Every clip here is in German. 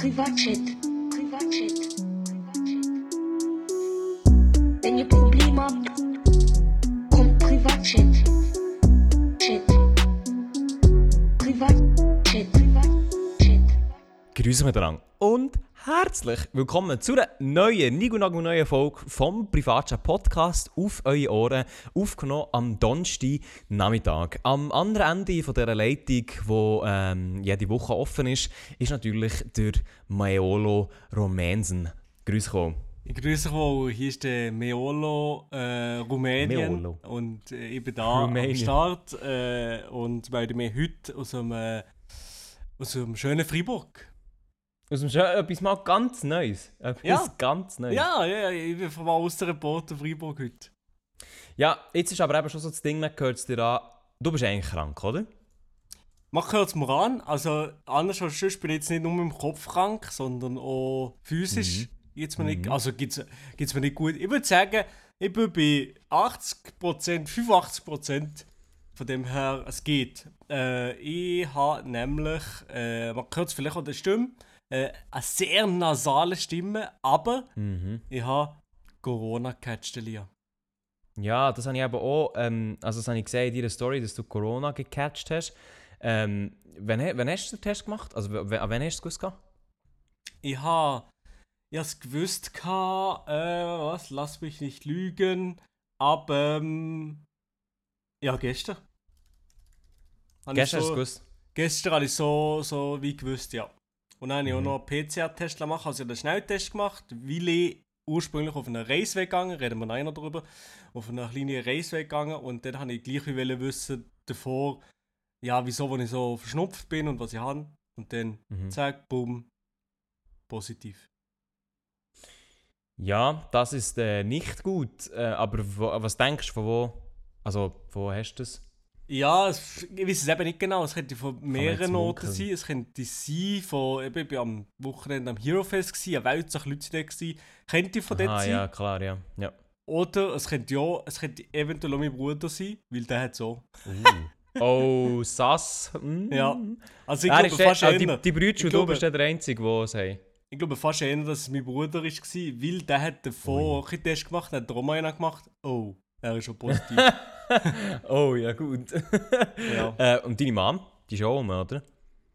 Privatchat. Privatchat. Wenn ihr Probleme habt, kommt Privatchat. Chat. Privatchat. Grüße miteinander herzlich willkommen zu einer neuen, Nigunagu neuen Folge vom Privatchat Podcast auf eure Ohren, aufgenommen am Donnerstag Nachmittag. Am anderen Ende von dieser Leitung, die ähm, jede Woche offen ist, ist natürlich der Maiolo Romansen. Grüß dich. Ich grüße wohl, hier ist der Meolo äh, Rumänien Meolo. und äh, ich bin da Rumänien. am Start äh, und melde mich heute aus einem, äh, aus einem schönen Freiburg. Aus dem Schö etwas mal ganz Neues. Etwas Ja. ganz Neues. Ja, ja, ich bin von aus der Reporter Freiburg heute. ja, jetzt ist aber eben schon so das Ding, man hört es dir an, du bist eigentlich krank, oder? Man hört es mir an, also anders als sonst bin ich jetzt nicht nur im Kopf krank, sondern auch physisch. Geht's mir nicht, also geht's, geht's mir nicht gut. Ich würde sagen, ich bin bei 80%, 85% von dem her, es geht. Äh, ich habe nämlich, äh, man hört es vielleicht an der Stimme, äh, eine sehr nasale Stimme, aber Mhm. ich habe Corona gecatcht, Elia. Ja, das habe ich aber auch, ähm, also das habe ich gesehen in deiner Story, dass du Corona gecatcht hast. Ähm, wann, wann hast du den Test gemacht? Also w- w- an wann hast du es gewusst? Ich habe has gewusst, gehabt, äh, was, lass mich nicht lügen, ab, ähm, ja, gestern. Gestern hast du so, es gewusst? Gestern habe ich so, so wie gewusst, ja. Und dann habe ich Mhm. auch noch einen PCR-Test gemacht, also ich habe einen Schnelltest gemacht, weil ich ursprünglich auf einen Reisweg gegangen, reden wir nachher noch darüber, auf eine kleine Reisweg gegangen und dann habe ich gleich wie wissen davor, ja, wieso, wo ich so verschnupft bin und was ich habe. Und dann, Mhm. zack, boom, positiv. Ja, das ist äh, nicht gut. Äh, aber wo, was denkst du, von wo? Also, wo hast du das? Ja, es, ich weiß es eben nicht genau. Es könnte von mehreren Noten sein. Es könnte sein von, eben, ich war am Wochenende am Hero Fest, gewesen, eine Welt Leute da gewesen. Könnte von dort Ah, sein. ja, klar, ja. ja. Oder es könnte ja, es könnte eventuell auch mein Bruder sein, weil der hat so. Uh. oh, Sass. Mm. Ja. Also ich Er glaube der, fast ah, eher, die, die Brüder und du bist der Einzige, der es haben. ich glaube fast eher, dass es mein Bruder war, weil der hat davor einen Test gemacht, hat einen gemacht. Oh, er ist schon positiv. oh, ja, gut. Ja. äh, und deine Mom? Die ist auch rum, oder?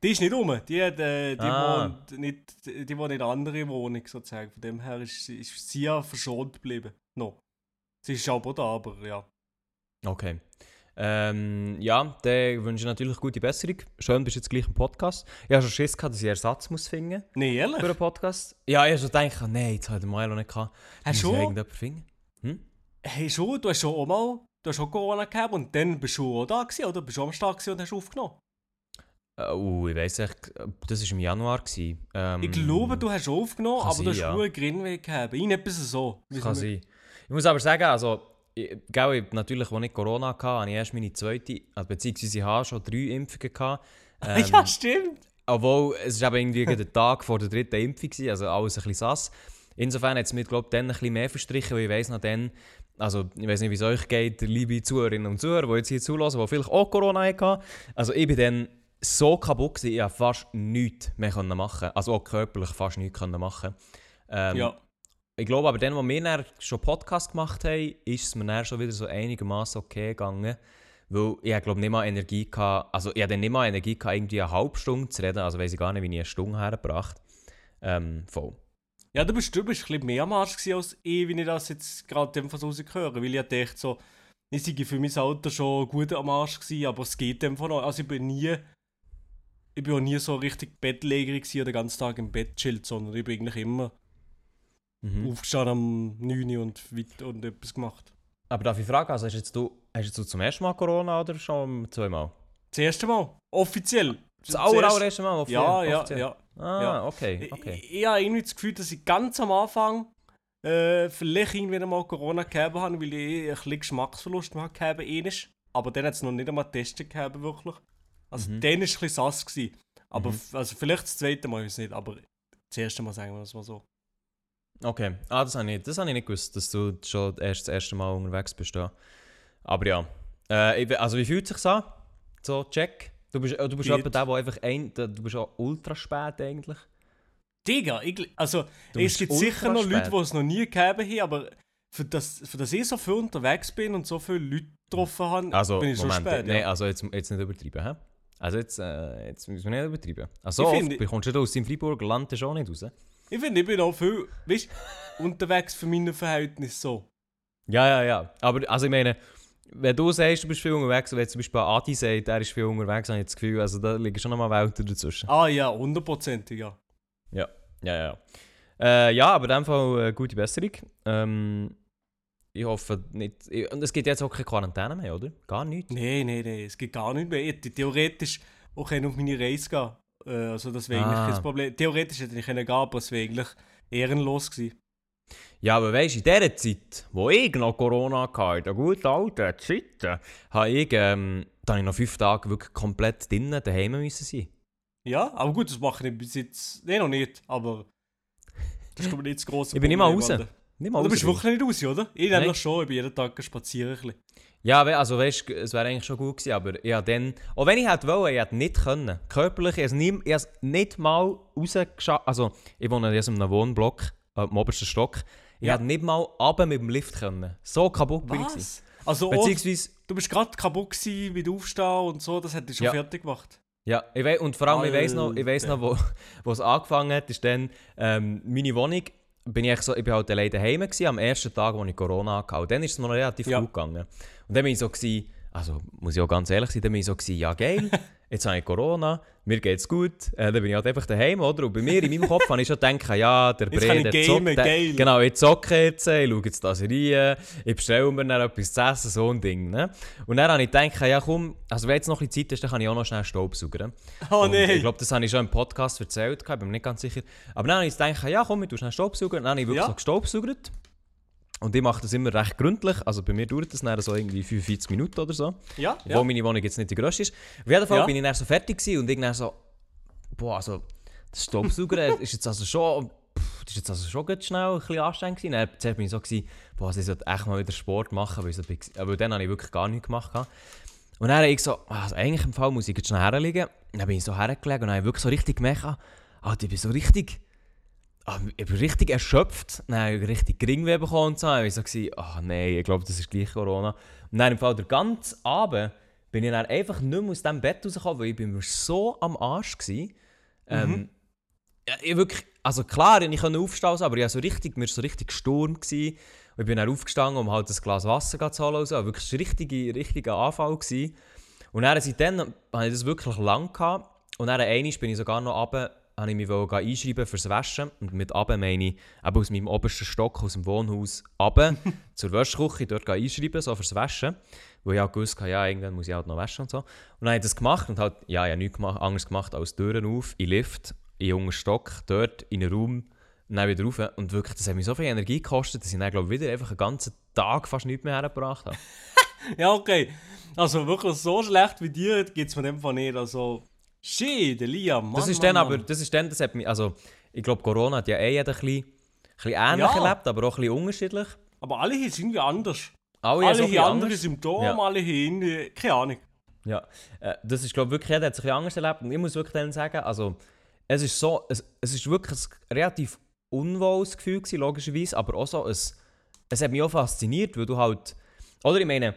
Die ist nicht rum. Die, hat, äh, die, Ah. wohnt nicht, die wohnt in einer anderen Wohnung sozusagen. Von dem her ist, ist sie ja verschont geblieben. No. Sie ist aber da, aber ja. Okay. Ähm, ja, dann wünsche ich natürlich gute Besserung. Schön, bist du jetzt gleich im Podcast. Ich habe schon Schiss gehabt, dass ich Ersatz muss finden Nee, für ehrlich? einen Podcast. Ja, ich habe schon gedacht, nein, jetzt hat der Milo nicht gehabt. Hast Muss du? ich irgendjemanden finden? Hm? Hey, schon, du hast schon auch mal du hast schon Corona gehabt und dann bist du auch da gewesen, oder? Bist du auch am Start und hast aufgenommen? Uh, ich weiss echt, das war im Januar. Ähm, Ich glaube, du hast aufgenommen, aber du hast sein, ja. ja. Grinweg gehabt. Irgendetwas so. Das kann sein. Ich muss aber sagen, also, ich, gell, ich, natürlich, als ich Corona hatte, hatte ich erst meine zweite, also, beziehungsweise ich habe schon drei Impfungen. Gehabt. Ähm, ja, stimmt. Obwohl, es war eben irgendwie der Tag vor der dritten Impfung, gewesen, also alles ein bisschen sass. Insofern hat es mir, glaube ich, dann ein bisschen mehr verstrichen, weil ich weiss noch dann, also ich weiß nicht, wie es euch geht, liebe Zuhörerinnen und Zuhörer, die jetzt hier zulassen, die vielleicht auch Corona hatten. Also ich bin dann so kaputt gewesen, ich konnte fast nichts mehr machen. Also auch körperlich fast nichts machen. Ähm, Ja. Ich glaube aber dann, als wir dann schon Podcast gemacht haben, ist es mir dann schon wieder so einigermaßen okay gegangen. Weil ich glaube nicht mal Energie hatte, also ich hatte nicht mal Energie gehabt, irgendwie eine halbe Stunde zu reden, also weiß ich gar nicht, wie ich eine Stunde hergebracht ähm, voll. Ja, du bist, du bist ein bisschen mehr am Arsch als ich, wie ich das jetzt gerade dem von höre. Weil ich dachte so, ich sei für mein Alter schon gut am Arsch gewesen, aber es geht dem von noch. Also ich bin nie, ich bin auch nie so richtig Bettlägerig gewesen oder den ganzen Tag im Bett chillt, sondern ich bin eigentlich immer Mhm. aufgestanden am 9 Uhr und, weit und etwas gemacht. Aber darf ich fragen, also hast jetzt du, hast jetzt du zum ersten Mal Corona oder schon zweimal? Das erste Mal, offiziell. Das allererste Mal? offiziell- Ja, ja, offiziell? ja. Ah, ja. okay, okay. Ich, ich habe irgendwie das Gefühl, dass ich ganz am Anfang äh, vielleicht irgendwann mal Corona gehabt habe, weil ich ein bisschen Geschmacksverlust gehabt habe. Aber dann hat es noch nicht einmal testen gehabt, wirklich. Also Mhm. dann war es ein bisschen sass. Gewesen. Aber Mhm. also vielleicht das zweite Mal, ich weiß nicht, aber das erste Mal sagen wir das mal so. Okay, ah, das habe ich, das habe ich nicht gewusst, dass du schon erst das erste Mal unterwegs bist. Ja. Aber ja, äh, also wie fühlt es sich an? So, check. Du bist, äh, du bist jemand der, der einfach ein, du bist auch ultra spät eigentlich. Digga, ich, also Du es gibt sicher noch Leute, die es noch nie gegeben haben, aber für das, für das ich so viel unterwegs bin und so viele Leute getroffen habe, Also, bin ich schon Moment, spät. nee, ja. also jetzt, jetzt nicht übertreiben, hä? Also jetzt, äh, jetzt müssen wir nicht übertreiben. Also Ich oft bekommst du aus dem Freiburger Land schon nicht raus. Ich finde, ich bin auch viel, weißt unterwegs für meine Verhältnisse so. Ja, ja, ja. Aber also ich meine, wenn du sagst, du bist viel unterwegs, wenn zum Beispiel Adi sagt, er ist viel unterwegs, habe ich das Gefühl, also da liegen schon nochmal Welten dazwischen. Ah ja, hundertprozentig, ja. Ja, ja, ja. Äh, ja, aber in dem Fall äh, gute Besserung. Ähm, ich hoffe nicht. ich- Und es gibt jetzt auch keine Quarantäne mehr, oder? Gar nichts. Nein, nein, nein, es geht gar nicht mehr. Ich hätte theoretisch auch auf meine Reise gehen äh, Also das wäre Ah. eigentlich kein Problem. Theoretisch hätte ich gehen, aber es wäre eigentlich ehrenlos gewesen. Ja, aber weißt du, in dieser Zeit, wo ich noch Corona hatte, in der guten alten Zeit, habe ich, ähm, da habe ich noch fünf Tage wirklich komplett drinnen daheim müssen sein. Ja, aber gut, das mache ich bis jetzt... Nein, noch nicht, aber... Das ist ich nicht das grosse Ich bin nicht mal Problem, raus. Nicht mal Du bist wirklich nicht raus, oder? Ich Nein. nämlich schon, ich bin jeden Tag spazieren. Ja, also weißt du, es wäre eigentlich schon gut gewesen, aber ja, dann, auch wenn ich hätte wollen, ich hätte nicht können. Körperlich, ich habe es nie- ich habe es nicht mal rausgeschafft. Also, ich wohne in einem Wohnblock, äh, im obersten Stock. Ich Ja. hätte nicht mal runter mit dem Lift können. So kaputt bin ich. Also, Beziehungsweise, du bist gerade kaputt gewesen mit Aufstehen und so, das hätte ich schon Ja. fertig gemacht. ja, ich wei- und vor allem, ich noch, ich weiss Alter. noch wo, wo es angefangen hat, ist dann ähm, meine Wohnung. Bin ich, so, ich bin halt alleine daheim gewesen, am ersten Tag, wo ich Corona hatte. Und dann ist es mir noch relativ Ja. gut gegangen. Und dann bin ich so, gewesen, also muss ich auch ganz ehrlich sein, dann bin ich so, gewesen, ja geil, jetzt habe ich Corona, mir geht's gut, äh, dann bin ich halt einfach daheim, oder? Und bei mir, in meinem Kopf, habe ich schon gedacht, ja, der ich der zockt, der-. Genau, ich zocke jetzt, ich schaue jetzt das Serie, ich bestelle mir dann etwas zu essen, so ein Ding, ne? Und dann habe ich gedacht, ja komm, also wenn jetzt noch ein bisschen Zeit ist, dann kann ich auch noch schnell Staubsaugern. Oh Und nein! Ich glaube, das habe ich schon im Podcast erzählt, ich bin mir nicht ganz sicher. Aber dann habe ich gedacht, ja komm, ich tue schnell Staubsaugen. Dann habe ich wirklich Ja. so gestaubsaugert. Und ich mache das immer recht gründlich. Also bei mir dauert das dann so irgendwie 45 Minuten oder so. ja, Obwohl ja. meine Wohnung jetzt nicht die grösste ist. Auf jeden Fall Ja. bin ich dann so fertig gewesen und ich so, boah, also das Staubsaugern ist jetzt also schon, pff, das ist jetzt also schon ganz schnell ein bisschen anstrengend gewesen. Dann zuerst bin ich so gewesen, boah, also ich sollte echt mal wieder Sport machen, weil, so, aber dann habe ich wirklich gar nichts gemacht. gehabt. Und dann habe ich so, also eigentlich im Fall muss ich jetzt schnell herlegen. Dann bin ich so hergelegt und habe ich wirklich so richtig gemerkt, ah, ah, ich bin so richtig, ah, ich bin richtig erschöpft. Dann ich richtig Geringweh bekommen und so. Dann war ich so, ah nein, ich glaube, das ist gleich Corona. Und dann im Fall der ganze Abend bin ich dann einfach nicht mehr aus dem Bett rausgekommen, weil ich bin mir so am Arsch war. Ähm, ja, ich wirklich, also klar, ich konnte aufstehen, aber ich so richtig, mir war so richtig Sturm. Gewesen. Und ich bin dann aufgestanden, um halt ein Glas Wasser zu holen. und So. Wirklich ein richtiger, richtiger Anfall. Gewesen. Und dann, seitdem hatte ich das wirklich lang. Gehabt. Und dann einmal bin ich sogar noch runter, habe ich mich einschreiben fürs Waschen. Und mit runter meine ich eben aus meinem obersten Stock, aus dem Wohnhaus, runter zur Wäschküche, dort einschreiben, so fürs Waschen. Wo ich auch gewusst habe, ja, irgendwann muss ich halt noch waschen und so. Und dann habe ich das gemacht und halt, ja, ich habe nichts gemacht, anderes gemacht als Türen auf, in Lift, in unteren Stock, dort in einen Raum, und dann wieder rauf. Und wirklich, das hat mich so viel Energie gekostet, dass ich dann, glaube ich, wieder einfach einen ganzen Tag fast nichts mehr hergebracht habe. Ja, okay. Also wirklich so schlecht wie dir geht es von dem Fall nicht. Also, shit, der Liam, Mann, Das ist Mann, dann aber, Mann. das ist dann, das hat mich, also, ich glaube, Corona hat ja eh jeder ein bisschen, ein bisschen ähnlich Ja. erlebt, aber auch ein bisschen unterschiedlich. Aber alle hier sind irgendwie anders. Alle, haben alle ein hier bisschen andere anders. Symptome, Ja. alle hier irgendwie, keine Ahnung. Ja, äh, das ist, glaube wirklich, jeder hat sich ein bisschen anders erlebt. Und ich muss wirklich dann sagen, also, es ist so, es, es ist wirklich ein relativ unwohles Gefühl gewesen, logischerweise, aber auch so, es, es hat mich auch fasziniert, weil du halt, oder ich meine,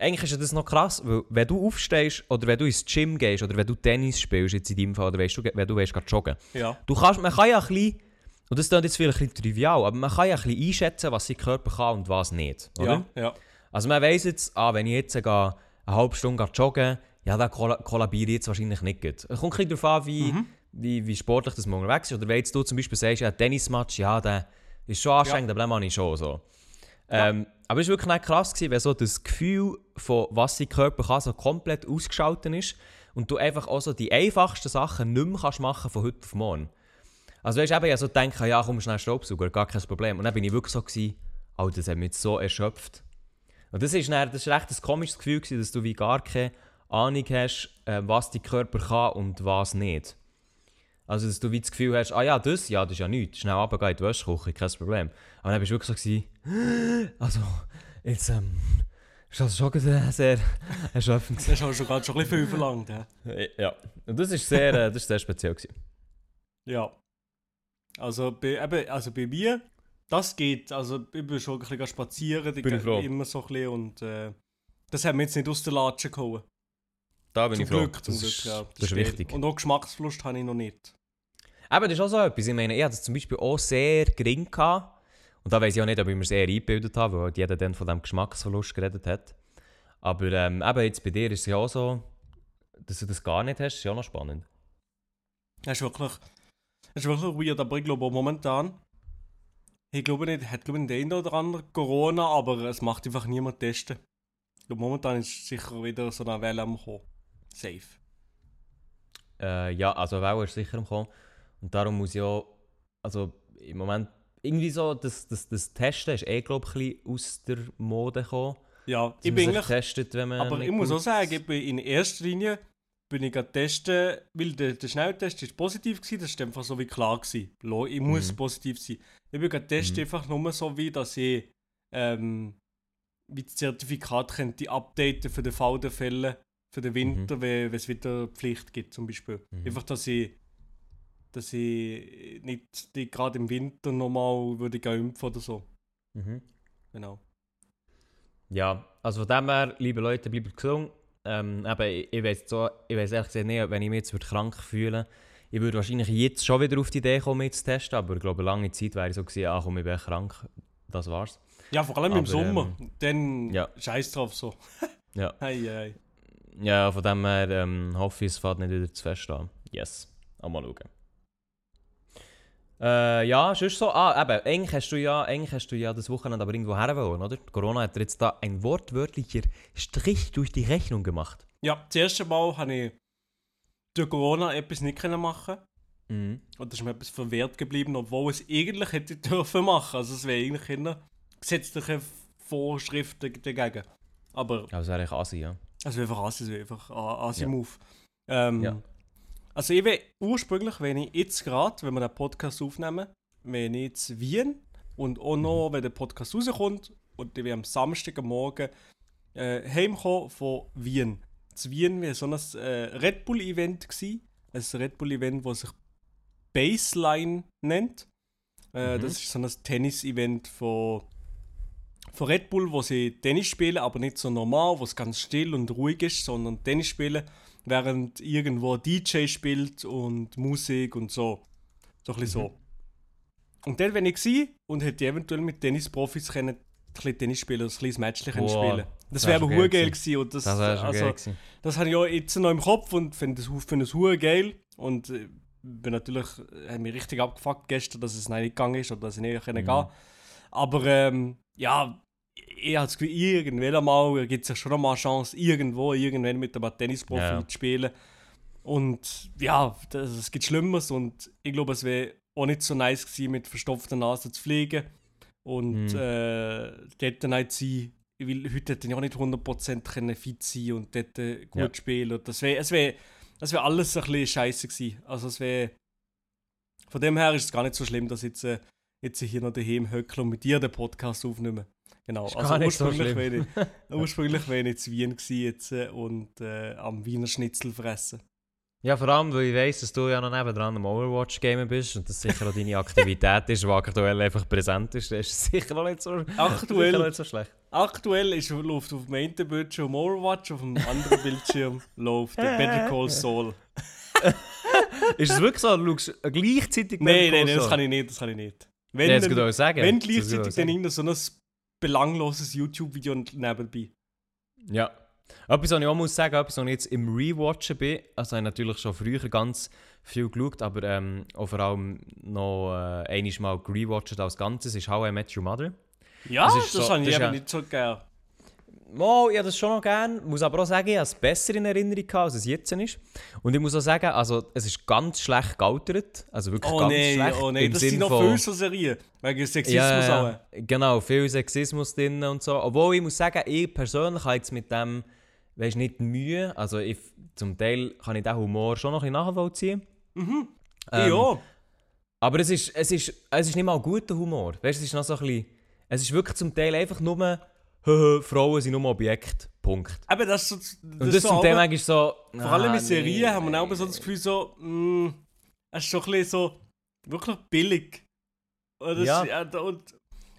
eigentlich ist ja das noch krass, weil wenn du aufstehst oder wenn du ins Gym gehst oder wenn du Tennis spielst, jetzt in deinem Fall, oder weißt du, wenn du weißt, joggen, Ja. Du kannst, man kann ja ein bisschen, und das klingt jetzt vielleicht ein bisschen trivial, aber man kann ja ein bisschen einschätzen, was sein Körper kann und was nicht. Oder? Ja, ja. Also man weiss jetzt, ah, wenn ich jetzt gehe, eine halbe Stunde joggen ja, dann kolla kollabiere ich jetzt wahrscheinlich nicht gut. Es kommt ein bisschen darauf an, wie, wie, wie sportlich das man unterwegs ist. Oder wenn jetzt du zum Beispiel sagst, ja, Tennismatch, ja, der ist schon anstrengend, aber den mache ich schon so. Ähm, aber es war wirklich krass, gewesen, wenn so das Gefühl von was sein Körper kann, so komplett ausgeschaltet ist und du einfach auch so die einfachsten Sachen nicht mehr kannst machen von heute auf morgen. Also weißt du, eben, ich so gedacht, ja komm, schnell Staubsauger, gar kein Problem. Und dann bin ich wirklich so gewesen, Alter, das hat mich so erschöpft. Und das ist, dann, das ist komisches Gefühl gewesen, dass du wie gar keine Ahnung hast, äh, was dein Körper kann und was nicht. Also, dass du wie das Gefühl hast, ah ja, das, ja, das ist ja nichts. Schnell runtergehen in die Wäschküche, kein Problem. Aber dann bist du wirklich so gewesen, also, jetzt, ähm, ist das schon äh, sehr erschöpfend. Das ist auch schon ein bisschen viel verlangt. Ja. ja. Und das ist sehr, äh, das ist sehr speziell gewesen. ja. Also bei, eben, also bei mir, das geht. Also ich bin schon ein bisschen spazieren, die Bin ich gehen froh. immer so ein bisschen und äh, das haben wir jetzt nicht aus der Latsche gehauen. Da bin Zum ich froh. Glück, zum das Glück, ist, ja. das ist stimmt. wichtig. Und auch Geschmacksverlust habe ich noch nicht. Aber das ist auch so etwas. Ich meine, ich hatte es zum Beispiel auch sehr gering gehabt. Und da weiß ich auch nicht, ob ich mir sehr eingebildet habe, weil halt jeder dann von diesem Geschmacksverlust geredet hat. Aber ähm, eben jetzt bei dir ist es ja auch so, dass du das gar nicht hast, ist ja auch noch spannend. Das ist wirklich, das ist wirklich weird, aber ich glaube auch momentan, ich glaube nicht, hat glaube ich eine oder andere Corona, aber es macht einfach niemand testen. Ich glaube momentan ist sicher wieder so eine Welle am kommen. Safe. Äh, ja, also Welle ist sicher am Kommen. Und darum muss ich auch, also im Moment, irgendwie so, das, das, das Testen ist eh, glaube ich, ein bisschen aus der Mode gekommen. Ja, ich bin eigentlich, testet, wenn man aber ich muss auch sagen, ich bin in erster Linie bin ich testen, weil der, der Schnelltest ist positiv gewesen, das ist einfach so wie klar gewesen. Ich muss Mhm. positiv sein. Ich bin testen Mhm. einfach nur so wie, dass ich ähm, wie das Zertifikat könnte updaten für den Fall der Fälle für den Winter, wenn wenn es wieder Pflicht gibt zum Beispiel. Mhm. Einfach, dass ich dass ich nicht die gerade im Winter nochmal würde impfen oder so. Mhm. Genau. Ja, also von dem her, liebe Leute, bleibt gesund. Ähm, eben, ich, ich weiß so, ich weiß ehrlich gesagt nicht, wenn ich mich jetzt würde krank fühlen ich würde wahrscheinlich jetzt schon wieder auf die Idee kommen, mich zu testen, aber ich glaube, lange Zeit wäre ich so gewesen, ah komm, ich bin krank, das war's. Ja, vor allem im Aber, Sommer. Dann ja. scheiß drauf so. Ja. Hei, hei. Ja, von dem her ähm, hoffe ich, es fährt nicht wieder zu fest an. Yes, mal schauen. Äh, ja, sonst so, ah, eben, eigentlich hast du ja, eigentlich hast du ja das Wochenende aber irgendwo her wollen, oder? Corona hat dir jetzt da ein wortwörtlicher Strich durch die Rechnung gemacht. Ja, das erste Mal habe ich durch Corona etwas nicht können machen Mhm. und das ist mir etwas verwehrt geblieben, obwohl es eigentlich hätte dürfen machen. Also es wäre eigentlich in gesetzliche Vorschriften dagegen. Aber Ja, das wäre eigentlich assi, ja. Also einfach Asi, also einfach A- Ja. Asi-Move. Ähm, Ja. Also ich will ursprünglich, wenn ich jetzt gerade, wenn wir den Podcast aufnehmen, wenn ich jetzt Wien und auch noch, Mhm. wenn der Podcast rauskommt und ich am Samstag am Morgen äh, heimkommen von Wien. Das Wien war so ein äh, Red Bull-Event. gsi. Ein Red Bull-Event, das sich Baseline nennt. Äh, Mhm. Das ist so ein Tennis-Event von, von Red Bull, wo sie Tennis spielen, aber nicht so normal, wo es ganz still und ruhig ist, sondern Tennis spielen, während irgendwo DJ spielt und Musik und so. So ein bisschen so. Und dann, wenn ich gsi und hätte eventuell mit Tennisprofis können, ein Tennis spielen, ein kleines Matchchen können Boah, spielen. Das das wäre wär aber geil gewesen. gewesen. Und das, Das also, gewesen. das habe ich ja jetzt noch im Kopf und finde das, das hure geil. Und äh, bin natürlich, äh, hat mich richtig abgefuckt gestern, dass es nicht gegangen ist oder dass ich nicht Mhm. gehen Aber ähm, ja, ich habe das Gefühl, irgendwann einmal gibt es ja schon mal eine Chance, irgendwo, irgendwann mit einem Tennisprofi Ja. zu spielen. Und ja, das, es gibt Schlimmeres und ich glaube, es wäre auch nicht so nice gewesen, mit verstopfter Nase zu fliegen und Mhm. äh, dort dann halt sein. Weil heute hätte ich auch nicht 100% können fit sein und dort äh, gut Ja. spielen. Und das wäre es wär, das wär alles ein bisschen scheiße gewesen. Also es wäre... Von dem her ist es gar nicht so schlimm, dass ich jetzt, äh, jetzt hier noch daheim höckle und mit dir den Podcast aufnehmen. Genau, Ist also so ursprünglich schlimm. wäre ich, ursprünglich wäre ich in Wien gewesen jetzt äh, und äh, am Wiener Schnitzel fressen. Ja, vor allem, weil ich weiss, dass du ja noch nebendran am Overwatch-Gamer bist und das sicher auch deine Aktivität ist, die aktuell einfach präsent ist. Das ist sicher auch nicht so, Aktuell- nicht so schlecht. Aktuell ist, läuft auf dem einen Bildschirm Overwatch, auf dem anderen Bildschirm läuft der Better Call Saul. Ist es wirklich so? Du schaust gleichzeitig Nein, nein, nein, das kann ich nicht, das kann ich nicht. Wenn, Ja, das dann- sagen. wenn gleichzeitig dann irgendein so ein belangloses YouTube-Video nebenbei. Ja. Etwas, was ich auch muss sagen, etwas, was ich jetzt im Rewatchen bin, also ich natürlich schon früher ganz viel geschaut, aber ähm, auch vor allem noch äh, einmal mal gerewatcht als Ganzes, ist How I Met Your Mother. Ja, Das ist so- habe ich eben ja- nicht so gern. Mal, ich habe das schon noch gern, muss aber auch sagen, ich habe es besser in Erinnerung gehabt, als es jetzt ist. Und ich muss auch sagen, also, es ist ganz schlecht gealtert, also wirklich Oh ganz nein, schlecht. oh nein, das Sinn sind noch viele so Serien. Wegen Sexismus ja, auch. genau, viel Sexismus drin und so. Obwohl ich muss sagen, ich persönlich habe jetzt mit dem, weißt nicht Mühe. Also ich, zum Teil kann ich den Humor schon noch ein bisschen nachvollziehen. Mhm. Ähm, ja. Aber es ist, es, ist, es ist nicht mal guter Humor. Weißt du, es ist noch so ein bisschen, es ist wirklich zum Teil einfach nur, «Haha, Frauen sind nur Objekt. Punkt. Aber das ist so. Das Und das, ist so zum Teil aber- manchmal so. Vor allem ah, in Serien nee. haben wir auch so das Gefühl, so, mh, es ist schon ein bisschen so, wirklich billig. Und, das, Ja. ja. und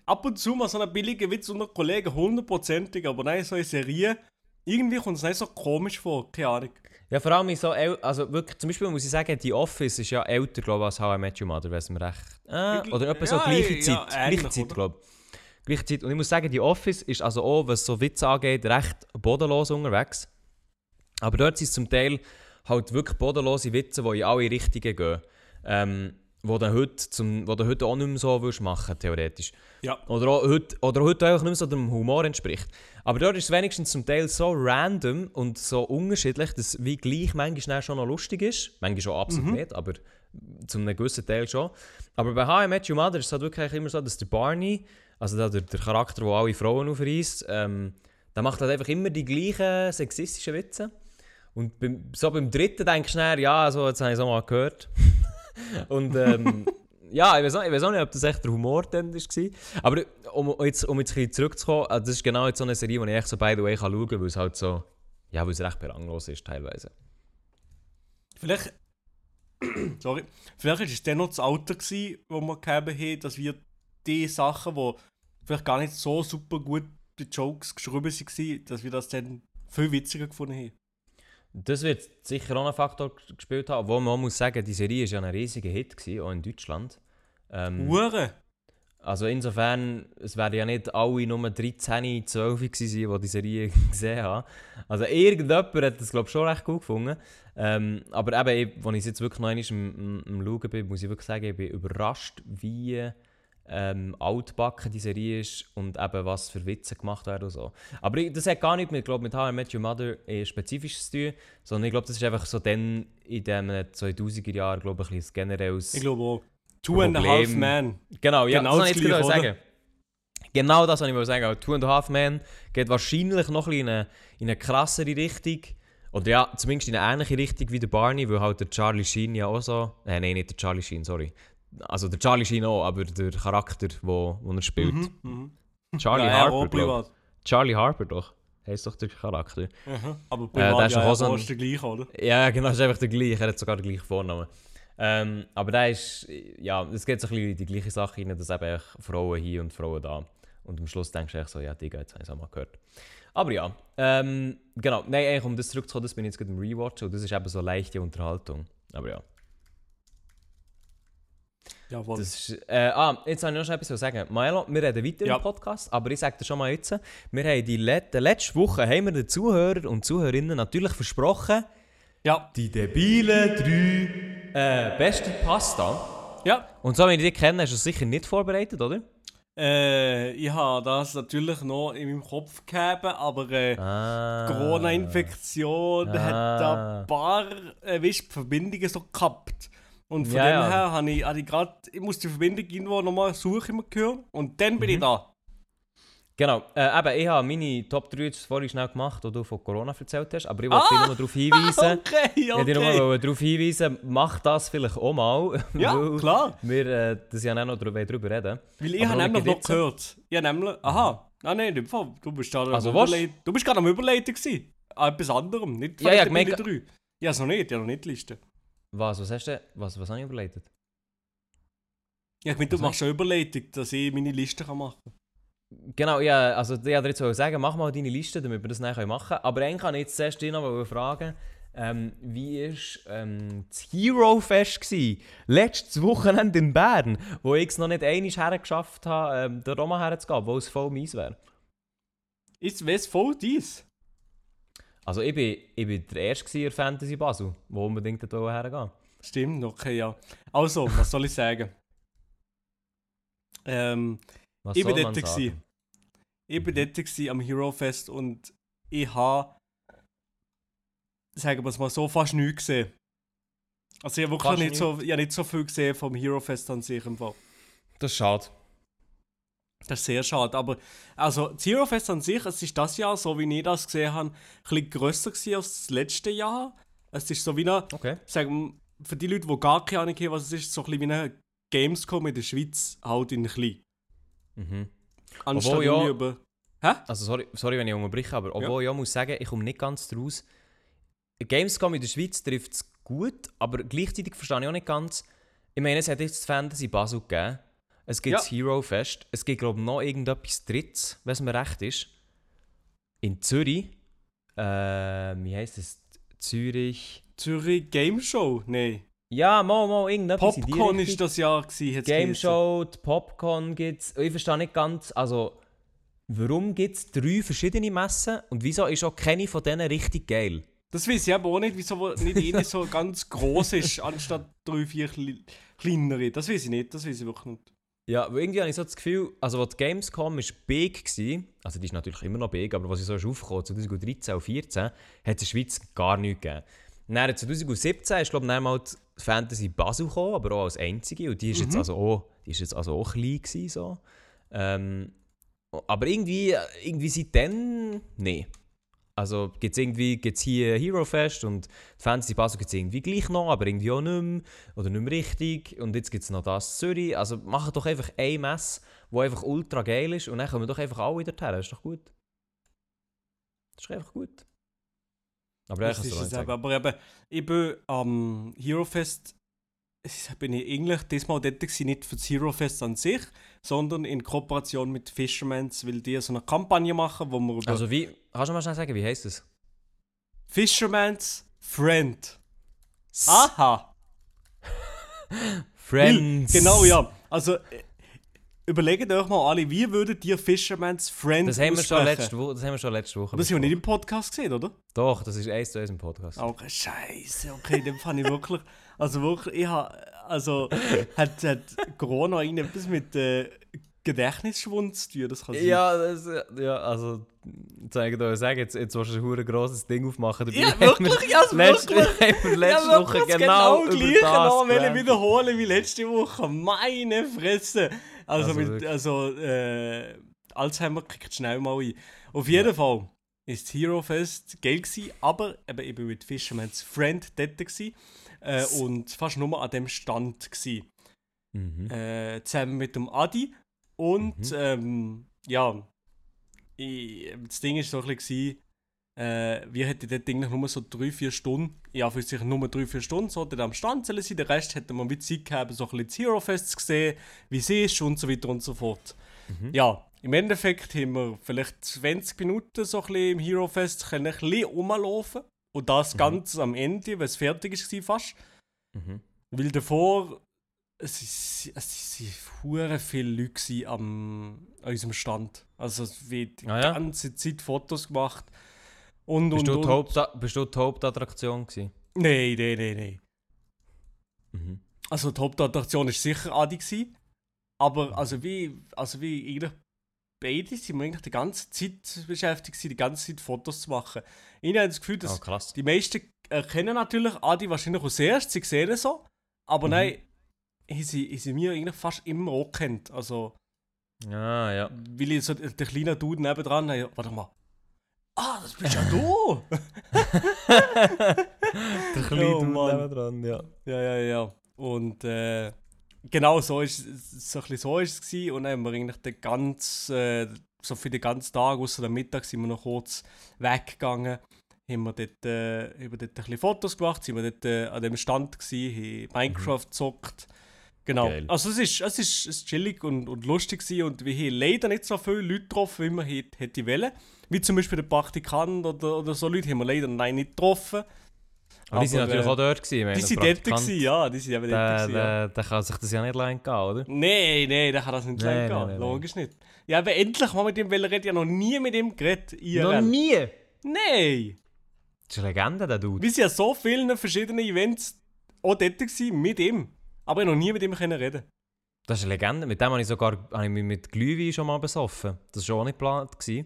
ab und zu mal so einen billigen Witz unter Kollegen, hundertprozentig, aber nein, so in Serie, irgendwie kommt es nicht so komisch vor, keine Ahnung. Ja, vor allem in so, also wirklich, zum Beispiel muss ich sagen, die Office ist ja älter, glaube ich, als How I Met Your Mother, weiß mir recht. Äh, oder etwa so ja, gleiche ja, Zeit, ähnlich, gleiche Zeit, glaube ich. Gleiche Zeit. Und ich muss sagen, die Office ist also auch, was so Witze angeht, recht bodenlos unterwegs. Aber dort sind es zum Teil halt wirklich bodenlose Witze, die in alle Richtungen gehen. Ähm, wo du heute, zum, wo du heute auch nicht mehr so willst machen theoretisch. Ja. Oder, auch heute, oder heute einfach nicht mehr so dem Humor entspricht. Aber dort ist es wenigstens zum Teil so random und so unterschiedlich, dass wie gleich manchmal schon noch lustig ist. Manchmal schon absolut nicht, aber zu einem gewissen Teil schon. Aber bei How I Met Your Mother ist es halt wirklich immer so, dass der Barney, also der, der, Charakter, der alle Frauen aufreißt, ähm, der macht halt einfach immer die gleichen sexistischen Witze. Und beim, so beim dritten denkst du schnell, ja, so, jetzt habe ich es auch mal gehört. Und ähm, ja, ich weiß, auch, ich weiß auch nicht, ob das echt der Humor dann war. Aber um jetzt, um jetzt ein bisschen zurückzukommen, also das ist genau jetzt so eine Serie, die ich echt so by the way kann schauen kann, weil es halt so, ja, weil es recht belanglos ist teilweise. Vielleicht. Sorry. Vielleicht war es dann noch das Alter, wo wir gegeben haben, dass wir die Sachen, die vielleicht gar nicht so super gut die Jokes geschrieben waren, dass wir das dann viel witziger gefunden haben. Das wird sicher auch einen Faktor gespielt haben, obwohl man muss sagen, die Serie war ja ein riesiger Hit, gewesen, auch in Deutschland. Ähm, Hure! Also insofern, es werden ja nicht alle nur 13, 12 gewesen die die Serie gesehen haben. Also irgendjemand hat das glaube ich schon recht gut gefunden. Ähm, aber eben, als ich jetzt wirklich noch einmal im, im, im Schauen bin, muss ich wirklich sagen, ich bin überrascht, wie ähm, altbacken die Serie ist und eben was für Witze gemacht werden und so. Aber ich, das hat gar nicht mit, glaub, mit How I Met Your Mother äh, spezifisch zu tun, sondern ich glaube, das ist einfach so dann in den 2000er Jahren, glaube ich, ein generelles... Ich glaube auch. Two and a Half Problem. Men. Genau, ja, Genau das wollte ich jetzt sagen. Genau das wollte ich mal sagen. Auch Two and a Half Men geht wahrscheinlich noch ein bisschen in eine, in eine krassere Richtung. Oder ja, zumindest in eine ähnliche Richtung wie der Barney, weil halt der Charlie Sheen ja auch so... Äh, nein, nicht der Charlie Sheen, sorry. Also der Charlie Sheen auch, aber der Charakter, wo, wo er spielt. Mhm, mhm. Charlie ja, er Harper, auch privat. Charlie Harper doch. Heißt doch der Charakter. Mhm. Aber Äh, privat der ist ja, auch ist der gleiche, oder? Ja, genau, ist einfach der gleiche. Er hat sogar den gleichen Vornamen. Ähm, aber da ist, ja, es geht so ein bisschen in die gleiche Sache rein, dass eben echt Frauen hier und Frauen da. Und am Schluss denkst du echt so, ja, Digga, jetzt habe ich es auch mal gehört. Aber ja, ähm, genau, nein, eigentlich um das zurückzukommen, das bin ich jetzt gerade im Rewatch und das ist eben so leichte Unterhaltung. Aber ja, Jawohl. das ist, äh, ah, jetzt habe ich noch etwas zu sagen. Milo, wir reden weiter Ja. im Podcast, aber ich sage dir schon mal jetzt, wir haben die let letzte Woche haben wir den Zuhörern und Zuhörerinnen natürlich versprochen, ja. die debilen drei äh, beste Pasta. Ja. Und so, wenn ich dich kenne, hast du es sicher nicht vorbereitet, oder? Äh, ich habe das natürlich noch in meinem Kopf gehabt, aber äh, Ah. Corona-Infektion Ah. hat da ein paar äh, weißt, Verbindungen so gehabt. Und von Ja, dem ja. her habe ich, hab ich gerade, ich muss die Verbindung irgendwo nochmal suchen immer hören und dann bin ich Mhm. da. Genau, äh, eben, ich habe meine Top 3 jetzt vorhin schnell gemacht, wo du von Corona erzählt hast, aber ich wollte Ah! dich nur darauf hinweisen, Okay, ich wollte dich okay. nur darauf hinweisen, mach das vielleicht auch mal, Ja, klar. wir äh, das ja auch noch drüber, drüber reden. Weil ich habe nämlich noch gehört. Ich habe nämlich, aha, ah nein, in dem Fall, du bist da Also Du bist gerade am Überleiten gewesen. Ah, etwas anderem, nicht Ja, von ja, den gemerkt- drei. Ich es noch nicht, ich habe noch nicht Liste. Was, was hast du, was, was habe ich überleitet? Ja, ich meine, du Was machst eine Überleitung, dass ich meine Liste kann machen kann. Genau, ja, also ich wollte jetzt sagen, mach mal deine Liste, damit wir das nachher machen können. Aber eigentlich kann ich jetzt zuerst dich noch fragen, ähm, wie war ähm, das Hero Fest gewesen? Letztes Wochenende in Bern, wo ich es noch nicht einmal hergeschafft habe, ähm, da Roma herzugehen, wo es voll mies wäre. Ist es voll dies? Also ich bin, ich bin der Erste in Fantasy Basel, wo unbedingt dort hergehen Stimmt, okay, ja. Also, was soll ich sagen? Ähm, Was ich bin soll dort gewesen. Ich bin dort gewesen am Hero Fest und ich habe, sagen wir es mal so, fast nichts gesehen. Also ich habe wirklich Fast nicht so, ich habe nicht so viel gesehen vom Hero Fest an sich im Fall. Das ist schade. Das ist sehr schade, aber also Hero Fest an sich, es ist das Jahr, so wie ich das gesehen habe, ein bisschen grösser gewesen als das letzte Jahr. Es ist so wie eine, Okay. sagen für die Leute, die gar keine Ahnung haben, was es ist, so ein bisschen wie eine Gamescom in der Schweiz, halt in klein. Mhm. Anstatt Obwohl, ja- über... Hä? Also sorry, sorry, wenn ich unterbreche, aber obwohl ich auch muss sagen, ich komme nicht ganz draus. Gamescom in der Schweiz trifft es gut, aber gleichzeitig verstehe ich auch nicht ganz, Ich meine, es hat jetzt Fantasy Basel gegeben. Es gibt Ja. das Hero Fest. Es gibt, glaube ich, noch irgendetwas Drittes, wenn es mir recht ist. In Zürich. Äh, wie heisst es? Zürich. Zürich Game Show? Nein. Ja, mal, mal, irgendetwas Popcorn ist das Jahr gewesen, Game. Show, Popcorn gibt es. Ich verstehe nicht ganz, also warum gibt es drei verschiedene Messen und wieso ist auch keine von denen richtig geil? Das weiß ich aber auch nicht, wieso nicht eine so ganz groß ist, anstatt drei, vier kle- kleinere. Das weiß ich nicht, das weiß ich wirklich nicht. Ja, irgendwie habe ich so das Gefühl, also als die Gamescom ist big war, also die ist natürlich immer noch big, aber was ich so ist aufgekommen, 2013 und 2014, hat es in der Schweiz gar nichts gegeben. Dann 2017 ist glaube ich mal die Fantasy Basel gekommen, aber auch als einzige und die ist jetzt also auch, die ist jetzt also auch klein gewesen, so. Ähm, aber irgendwie, irgendwie seitdem, nee. Also gibt es irgendwie gibt's hier Hero Fest und die Fantasy Basel gibt es irgendwie gleich noch, aber irgendwie auch nicht mehr. Oder nicht mehr richtig. Und jetzt gibt es noch das Zürich. Also macht doch einfach ein Mess, wo einfach ultra geil ist und dann kommen doch einfach alle dorthin. Das ist doch gut. Das ist einfach gut. Aber Das ist es eben. Aber eben, ich bin am Hero Fest, es- bin ich eigentlich diesmal dort gewesen, nicht für Hero Fest an sich, sondern in Kooperation mit Fishermans, weil die so eine Kampagne machen, wo über Also wie, kannst du mal schnell sagen, wie heisst es? Fisherman's Friend. Aha! Friends. Genau, ja. Also, überlegt euch mal alle, wie würdet ihr Fisherman's Friend Das haben, wir schon letzte Woche, das haben wir schon letzte Woche Das haben wir nicht im Podcast gesehen, oder? Doch, das ist eins zu eins im Podcast. Okay, scheiße, okay, dem fand ich wirklich, also wirklich, ich habe, also, hat, hat Corona irgendetwas mit äh, Gedächtnisschwund zu tun, das kann sein. Ja, das, ja, also, jetzt ich dir sagen, jetzt, jetzt willst du ein grosses Ding aufmachen. dabei Ja, wirklich, ja, es letzte, wirklich. haben wir letzte ja, Woche genau, gleiche das noch, wiederholen wie letzte Woche. Meine Fresse. Also, Also mit, also äh, Alzheimer kriegt schnell mal ein. Auf jeden Fall ist Hero Fest geil gewesen, aber eben, ich mit Fisherman's Friend dort gewesen, äh, und fast nur an dem Stand gewesen. Mhm. äh, zusammen mit dem Adi. Und Mhm. ähm, ja, ich, das Ding war so ein bisschen, äh, wir hätten dort eigentlich nur so drei, vier Stunden, ja, für sich nur drei, vier Stunden, so dort am Stand sein. Den Rest hätten wir mit Zeit gehabt, so ein bisschen das Hero Fest zu sehen, wie es ist und so weiter und so fort. Mhm. Ja, im Endeffekt haben wir vielleicht 20 Minuten so ein bisschen im Hero Fest können ein bisschen rumlaufen. Und das ganz am Ende, wenn es fertig war fast. Mhm. Weil davor, es, ist, es sind hure viele Leute am, an unserem Stand. Also es wird die Ah ja? ganze Zeit Fotos gemacht. Und, Bist, und, du und. Haupt, bist du die Hauptattraktion gewesen? Nein, nein, nein, nein. Mhm. Also die Hauptattraktion war sicher Adi. Gewesen, aber also wie, also wie eigentlich beide sind wir eigentlich die ganze Zeit beschäftigt die ganze Zeit Fotos zu machen. Ich habe das Gefühl, dass Oh. Die meisten erkennen natürlich Adi wahrscheinlich als erstes, sie sehen es so. Aber Mhm. nein, haben sie, haben sie mir eigentlich fast immer auch kennt. Also, Ah, ja. weil ich so den kleinen Dude nebendran habe, warte mal. Ah, das bist ja du! Der kleine Oh, Dude Mann. dran, ja. ja, ja, ja. Und äh, genau so ist so ein bisschen so ist es gewesen. Und dann haben wir eigentlich den ganzen, äh, so für den ganzen Tag, außer dem Mittag, sind wir noch kurz weggegangen. Haben wir dort, äh, haben wir dort ein bisschen Fotos gemacht, sind wir dort äh, an dem Stand gewesen, haben Minecraft gezockt. Genau. Geil. Also es ist, es ist, es ist chillig und, und lustig gewesen und wir haben leider nicht so viele Leute getroffen, wie man hätte, hätte wollen. Wie zum Beispiel der Praktikant oder, oder so Leute haben wir leider nein, nicht getroffen. Aber die sind Aber, natürlich äh, auch dort gewesen. ich meine, Die sind dort gewesen, ja, die sind eben dort Der, gewesen, ja. der, der kann sich das ja nicht allein gehen, oder? Nein, nein, der kann das nicht nein, nein, gehen. Logisch nicht. Ja, aber endlich mal mit ihm er redet. Ja, noch nie mit ihm geredet. IRL. Noch nie! Nein! Das ist eine Legende, der Dude. Wir sind ja so vielen verschiedenen Events auch dort gewesen, mit ihm. Aber ich hab noch nie mit ihm können reden. Das ist eine Legende. Mit dem habe ich sogar habe ich mich mit Glühwein schon mal besoffen. Das war schon auch nicht geplant. Gewesen.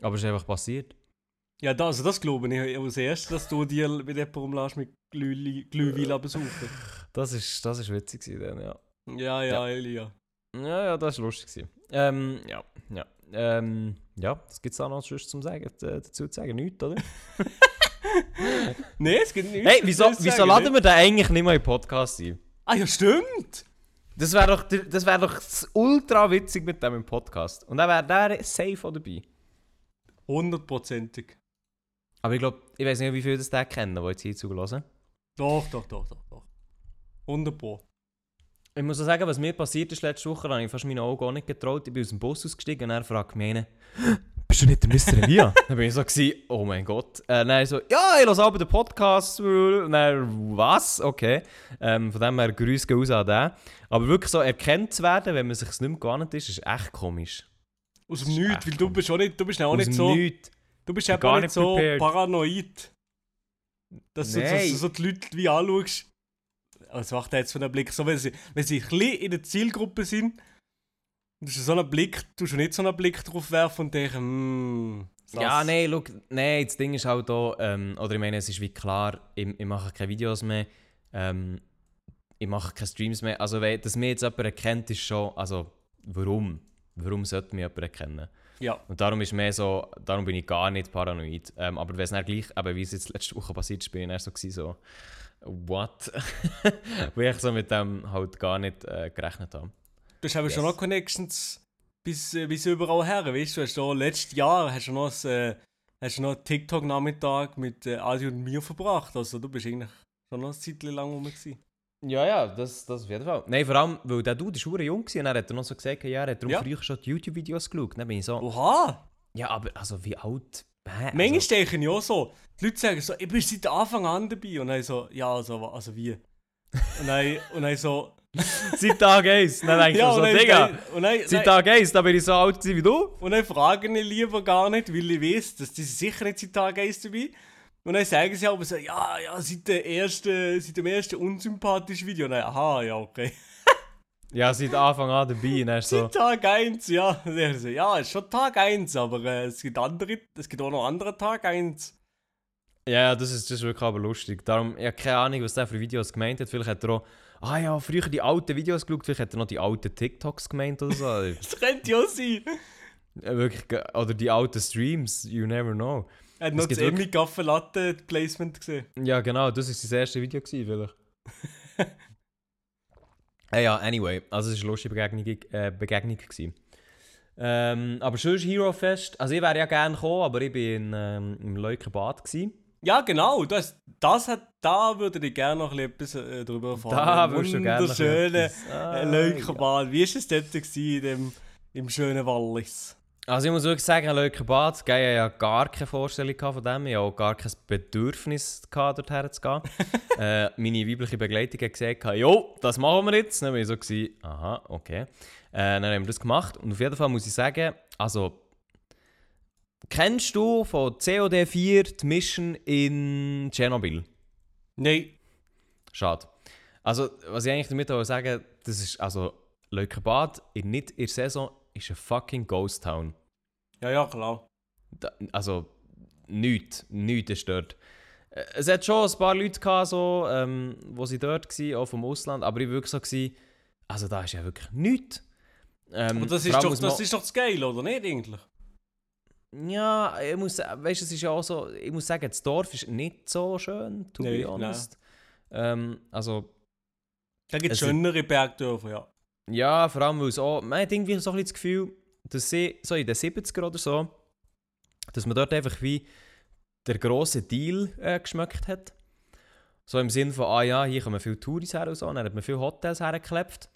Aber es ist einfach passiert. Ja, das, also das glaube ich als erstes, dass du dir mit jemandem rumlässt mit Glühwein besuchen. Das ist, das ist witzig gewesen, dann, ja. Ja, ja, Elia. Ja, ja, das war lustig. Gewesen. Ähm, ja, ja. Ähm, ja, was gibt es da noch sonst zum sagen, äh, dazu zu sagen? Nichts, oder? Nein, es gibt nichts. Hey, wieso, wieso laden ne? wir den eigentlich nicht mehr in den Podcast ein? Ah ja, stimmt! Das wäre doch, das wär doch ultra witzig mit dem im Podcast. Und dann wäre der safe auch dabei. Hundertprozentig. Aber ich glaube, ich weiß nicht, wie viele das den kennen, die jetzt hier zugelassen. Doch, doch, doch, doch, doch. 100 Pro. Ich muss auch sagen, was mir passiert ist letzte Woche, habe ich fast meine Augen auch nicht getraut. Ich bin aus dem Bus ausgestiegen und er fragt mich einen, bist du nicht der Mr. Elia? dann bin ich so, gewesen, oh mein Gott. Äh, dann so, ja, ich höre aber den Podcast. Und dann, was? Okay. Ähm, von dem her, Grüße gehen raus an den. Aber wirklich so erkannt zu werden, wenn man sich nicht mehr gewohnt ist, ist echt komisch. Aus dem ist Nichts, weil du bist auch nicht, du bist auch Aus nicht so, Nichts. Du bist eben gar nicht so prepared. paranoid. Dass du, dass du so die Leute wie anschaust. Was macht er jetzt für einen Blick? So, wenn sie, wenn sie ein bisschen in der Zielgruppe sind, das ist so ein Blick, du schon nicht so einen Blick drauf werfen und denken, hm. Ja, nein, schau, nein, das Ding ist halt da, ähm, oder ich meine, es ist wie klar, ich, ich mache keine Videos mehr, ähm, ich mache keine Streams mehr. Also, wenn, dass mir jetzt jemand erkennt, ist schon, also, warum? Warum sollte mich jemand erkennen? Ja. Und darum ist mehr so, darum bin ich gar nicht paranoid. Ähm, aber wenn es dann gleich, eben wie es jetzt letzte Woche passiert ist, bin ich dann so gewesen, so, what? Weil ich so mit dem halt gar nicht äh, gerechnet habe. Du hast aber schon Yes. noch Connections bis, äh, bis überall her, weißt du? Hast du letztes Jahr hast du noch, ein, äh, hast du noch einen TikTok-Nachmittag mit äh, Adi und mir verbracht. Also du bist eigentlich schon noch ein Zeit lang rum gewesen. Ja, ja, das, das auf jeden Fall. Nein, vor allem, weil der Dude verdammt jung war und er hat dann noch so gesagt, ja, er hat darum Ja. früher schon die YouTube-Videos geschaut. Dann bin ich so, Oha! ja, aber also wie alt? Hä? Manchmal Also, denke ich auch so, die Leute sagen so, ich bin seit Anfang an dabei. Und dann so, ja, also, also wie? Und dann, und dann so, seit Tag 1. Dann denke ich und so, dann, Digga, dann, seit Tag 1, da bin ich so alt wie du. und dann fragen ich lieber gar nicht, weil ich weiß, dass die sind sicher nicht seit Tag 1 dabei. Und dann sagen sie aber so, ja, ja, seit, der ersten, seit dem ersten unsympathischen Video. Und dann, aha, ja, okay. Ja, seit Anfang an dabei. Dann ist so, Seit Tag 1, ja. So, ja, ist schon Tag 1, aber äh, es, gibt andere, es gibt auch noch andere Tag 1. ja, das ist, das ist wirklich aber lustig. Darum, ich habe keine Ahnung, was der für Videos gemeint hat. Vielleicht hat er auch, ah ja, früher die alten Videos geschaut, vielleicht hat er noch die alten TikToks gemeint oder so. Das könnte ja sein. Ja, wirklich, oder die alten Streams, you never know. Er hat noch das Emmy Gaffe Latte Placement gesehen. Ja, genau, das war sein erstes Video, vielleicht. äh, ja, anyway, also es war eine lustige Begegnung, äh, Begegnung gewesen. Ähm, aber sonst Hero Fest, also ich wäre ja gerne gekommen, aber ich war in, ähm, im Leukenbad. Gewesen. Ja, genau. Das, das hat, da würde ich gerne noch ein bisschen etwas äh, drüber erfahren. Da würdest du gerne noch etwas- Ah, äh, Leukerbad. Wie war es dort gewesen, in dem, im schönen Wallis? Also ich muss wirklich sagen, Leukenbad, geil, ich hatte ja gar keine Vorstellung von dem, ich hatte auch gar kein Bedürfnis dorthin zu gehen. äh, meine weibliche Begleitung hat gesagt, jo, das machen wir jetzt. Dann war ich so, gewesen, aha, okay. Äh, dann haben wir das gemacht und auf jeden Fall muss ich sagen, also, kennst du von COD4 die Mission in Tschernobyl? Nein. Schade. Also, was ich eigentlich damit auch sagen das ist, also, Leukenbad in nicht in der Saison ist ein fucking Ghost Town. Ja, ja, klar. Da, also, nichts, nichts ist dort. Äh, Es hat schon ein paar Leute gehabt, so, ähm, wo sie dort waren, auch vom Ausland, aber ich war wirklich so, gewesen, also da ist ja wirklich nichts. Ähm, Aber das ist, doch, das ist doch das Geile, oder nicht eigentlich? Ja, ich muss, weißt, es ist ja auch so, ich muss sagen, das Dorf ist nicht so schön, to Nein, be honest. Ähm, also, Da gibt Es- schönere Bergdörfer, ja. Ja, vor allem, weil es auch, man hat irgendwie so ein bisschen das Gefühl, dass sie so in den 70er oder so, dass man dort einfach wie der grosse Deal äh, geschmeckt hat. So im Sinn von, ah ja, hier kommen viele Touris her und so, und dann hat man viele Hotels hergeklebt.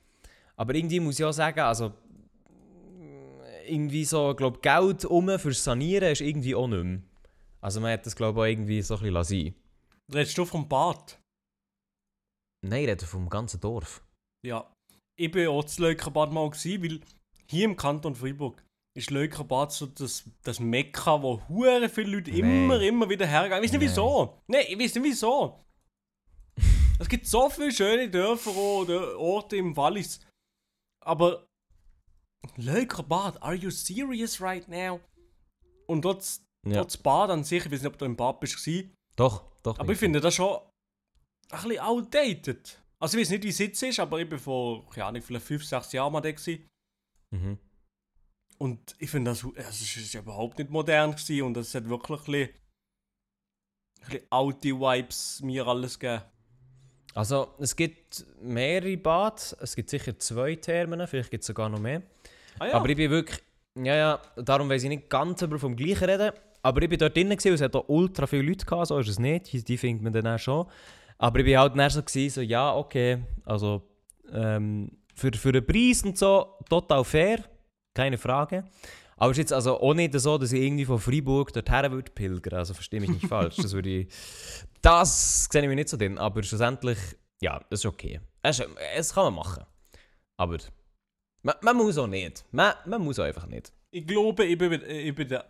Aber irgendwie muss ich auch sagen, also irgendwie so, glaube Geld um fürs Sanieren ist irgendwie auch nicht mehr. Also man hat das glaube ich auch irgendwie so ein bisschen lassen. Redest du vom Bad? Nein, ich rede vom ganzen Dorf. Ja. Ich bin auch zu Leukerbad mal gewesen, weil hier im Kanton Freiburg ist Leukerbad so das, das Mekka, wo hure viele Leute Nee. immer, immer wieder hergehen. Ich weiß nicht wieso. Nein, ich weiß nicht wieso. es gibt so viele schöne Dörfer oder Orte im Wallis. Aber Leukerbad, are you serious right now? Und dort, Ja. dort das Bad an sich, ich weiß nicht, ob du im Bad bist, Doch, doch. aber ich finde das schon ein bisschen outdated. Also ich weiß nicht, wie es jetzt ist, aber ich bin vor, keine Ahnung, vielleicht 5, 6 Jahren mal da gewesen. Mhm. Und ich finde, das, es ist, ist überhaupt nicht modern gewesen und es hat wirklich ein bisschen, ein bisschen alte Vibes mir alles gegeben. Also, es gibt mehrere Bad. Es gibt sicher zwei Thermen, vielleicht gibt es sogar noch mehr. Ah ja, Aber ich bin wirklich. Ja, ja, darum weiß ich nicht ganz über vom Gleichen reden. Aber ich bin dort drinnen und es hat auch ultra viele Leute gehabt, so ist es nicht. Die, die findet man dann auch schon. Aber ich bin halt dann so, gewesen, so ja, okay. Also, Ähm, für, für den Preis und so total fair, keine Frage. Aber es ist jetzt also auch nicht so, dass ich irgendwie von Freiburg dorthin würde pilgern. Also verstehe mich nicht falsch. Das würde ich. Das sehe ich mir nicht so drin. Aber schlussendlich, ja, das ist okay. Es, es kann man machen. Aber man, man muss auch nicht. Man, man muss auch einfach nicht. Ich glaube, ich bin, ich bin der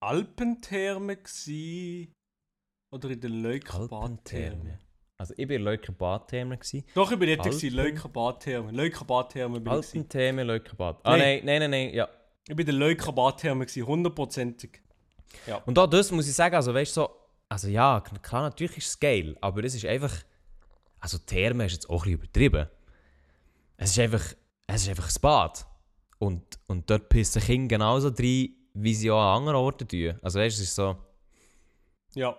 Alpentherme gsi oder in der Leukerbadtherme. Also ich war in Leukerbad-Therme. gewesen. Doch, ich bin dort Alpen- Leukerbadtherme. Leukerbadtherme bin ich gsi. Alpentheme, Leukerbad. Ah nein, Nein. nein, nein, ja. Ich bin der Leukerbadtherme hundertprozentig. Und da das muss ich sagen, also weißt du so, also ja, klar, natürlich ist es geil, aber es ist einfach, also Therme ist jetzt auch ein bisschen übertrieben. Es ist einfach, es ist einfach ein Bad. Und, und dort pissen Kinder genauso rein, wie sie auch an anderen Orten tun. Also weißt du, es ist so, Ja.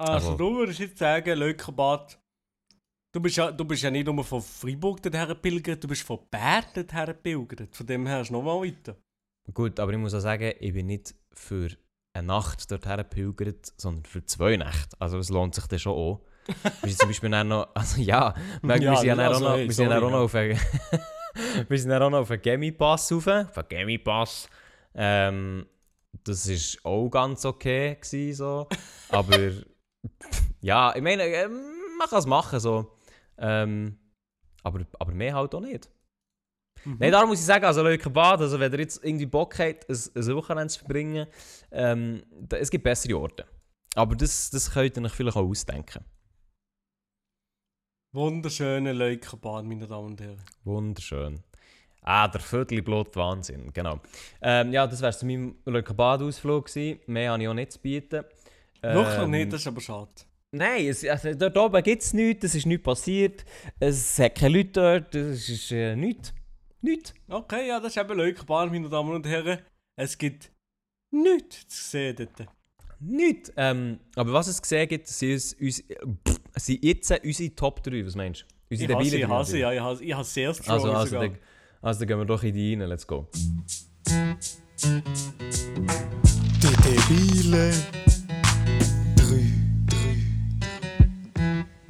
Also, du würdest jetzt sagen, Leukerbad. Du bist, ja, du bist ja nicht nur von Freiburg dorthin gepilgert, du bist von Bern dorthin gepilgert. Von dem her ist noch mal weiter. gut, aber ich muss auch sagen, ich bin nicht für eine Nacht dorthin gepilgert, sondern für zwei Nächte. Also es lohnt sich dann schon auch. wir sind zum Beispiel dann noch, also ja, wir, Ja, sind ja also, noch, hey, wir sind sorry, auch noch auf einen, wir sind auch noch auf einen Gemi-Pass rauf, auf einen Gemi-Pass. Ähm, das war auch ganz okay, gewesen, so. aber ja, ich meine, ähm, man kann es machen, so. Ähm, aber, aber mehr halt auch nicht. Mhm. Nein, darum muss ich sagen, also Leukerbad, also wenn ihr jetzt irgendwie Bock habt, ein, ein Wochenende zu verbringen, ähm, da, es gibt bessere Orte. Aber das, das könnt ihr euch vielleicht auch ausdenken. Wunderschöne Leukerbad, meine Damen und Herren. Wunderschön. Ah, der Viertelblut Wahnsinn, genau. Ähm, ja, das wäre zu meinem Leukerbad-Ausflug gewesen. Mehr habe ich auch nicht zu bieten. Wirklich Ähm, nicht, das ist aber schade. Nein, es, also, dort oben gibt es nichts, es ist nichts passiert, es hat keine Leute dort, es ist äh, nichts. Nichts. Okay, ja, das ist eben Leukerbad, meine Damen und Herren. Es gibt nichts zu sehen dort. Nichts. Ähm, aber was es gesehen gibt, sind, uns, uns, pff, sind jetzt unsere Top 3. Was meinst du? Ich Unsere hasse, ich drei hasse, ja, ich hasse, ich hasse sehr strong Also, also, sogar. dann, also dann gehen wir doch in die rein. Let's go. Die debile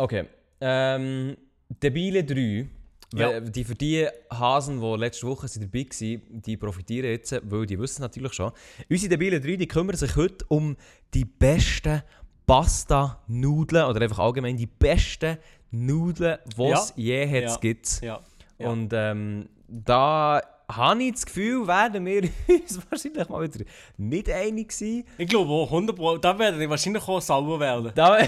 Okay. Ähm, Debile 3. Ja. Die für die Hasen, die letzte Woche dabei waren, die profitieren jetzt, weil die wissen natürlich schon. Unsere Debile 3 die kümmern sich heute um die besten Pasta-Nudeln oder einfach allgemein die besten Nudeln, die Ja. es je hat Ja. gibt. Ja. Ja. Und ähm, da habe ich das Gefühl, werden wir uns wahrscheinlich mal wieder nicht einig sein. Ich glaube auch, 100 Pro, da werden die wahrscheinlich auch sauer werden. Da.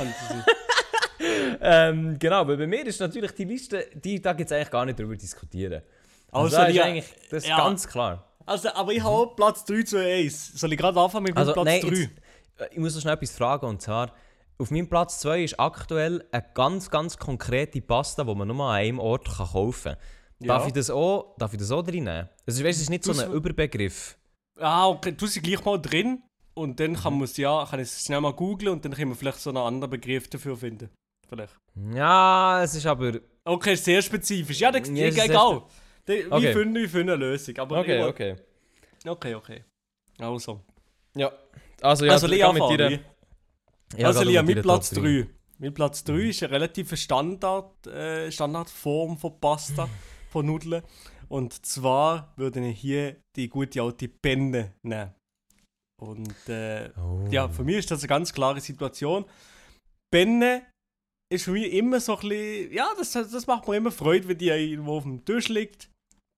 Ähm, genau, weil bei mir ist natürlich die Liste, die, da gibt es eigentlich gar nicht darüber diskutieren. Also, Also, ja, eigentlich, das ist ja. ganz klar. Also, aber ich habe auch Platz 3 zu 1. Soll ich gerade anfangen mit Also, Platz nein, 3? jetzt, äh, ich muss noch schnell etwas fragen und zwar, auf meinem Platz 2 ist aktuell eine ganz, ganz konkrete Pasta, die man nur an einem Ort kann kaufen kann. Darf, ich das auch, darf ich das auch drin nehmen? Also, weißt, es ist nicht so Du's- ein Überbegriff. Ah, okay, du sie gleich mal drin und dann kann es ja, kann ich es schnell mal googlen und dann können wir vielleicht so einen anderen Begriff dafür finden. Vielleicht. Ja, es ist aber... Okay, sehr spezifisch. Ja, dann Ja, egal. Wir Okay. finden, wir finden eine Lösung. Aber Okay, ich- okay. Okay, okay. Also. Ja. Also, ja, also, Lea, geh mit wie? Ja, also Lia, mit mit Platz Top drei. 3. Mit Platz 3 ist eine relativ Standard, äh, Standardform von Pasta, von Nudeln. Und zwar würde ich hier die gute alte Penne nehmen. Und äh, Oh. ja, für mich ist das eine ganz klare Situation. Penne ist für mich immer so ein bisschen, ja, das, das macht mir immer Freude, wenn die irgendwo auf dem Tisch liegt.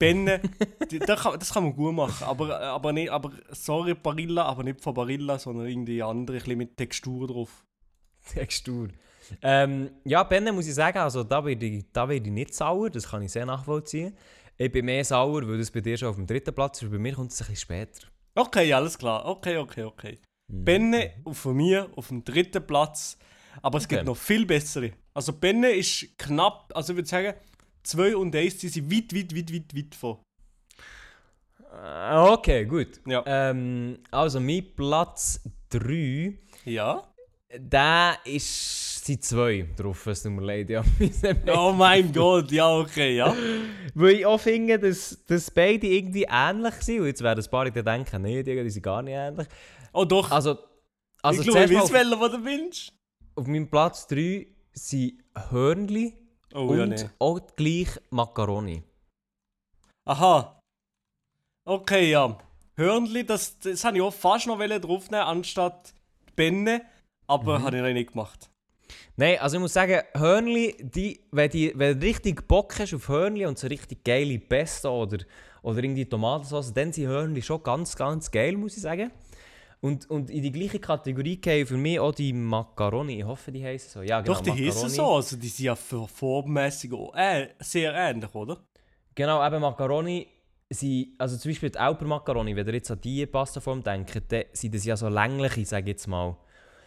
Penne, die, das, kann, das kann man gut machen, aber, aber, nicht, aber sorry Barilla, aber nicht von Barilla, sondern irgendwie andere, ein bisschen mit Textur drauf. Textur. Ähm, ja, Benne muss ich sagen, also da werde ich, da werde ich nicht sauer, das kann ich sehr nachvollziehen. Ich bin mehr sauer, weil das bei dir schon auf dem dritten Platz ist, bei mir kommt es ein bisschen später. Okay, alles klar. Okay, okay, okay. Mhm. Benne auf- von mir auf dem dritten Platz. Aber es Okay. gibt noch viel bessere. Also Benne ist knapp, also ich würde sagen, 2 und 1, die sind weit, weit, weit, weit, weit von. Äh, Okay, gut. Ja. Ähm, also mein Platz 3, Ja? da ist sind zwei drauf, es tut mir leid. Ja. Oh mein Gott, ja, okay, ja. Weil ich auch finde, dass, dass beide irgendwie ähnlich sind. Und jetzt werden ein paar Leute denken, nee, die, die sind gar nicht ähnlich. Oh doch, Also, also ich glaube, ich weiß was du willst. Auf meinem Platz 3 sind Hörnli Oh und ja, nee. auch gleich Macaroni. Aha. Okay, ja. Hörnli, das, das habe ich auch fast noch draufnehmen, anstatt Benne, aber Mhm. habe ich noch nicht gemacht. Nein, also ich muss sagen, Hörnli, die, wenn, die, wenn du richtig Bock hast auf Hörnli und so richtig geile Pesto oder, oder irgendwie Tomatensauce, dann sind Hörnli schon ganz, ganz geil, muss ich sagen. Und, und in die gleiche Kategorie gehen für mich auch die Macaroni. Ich hoffe, die heißen so. Ja, genau, Doch, die heißen so, also die sind ja auch, äh, sehr ähnlich, oder? Genau, eben Macaroni sind, also zum Beispiel die Alper Macaroni, wenn ihr jetzt an diese Pastaform denkt, dann sind das ja so längliche, sage ich jetzt mal.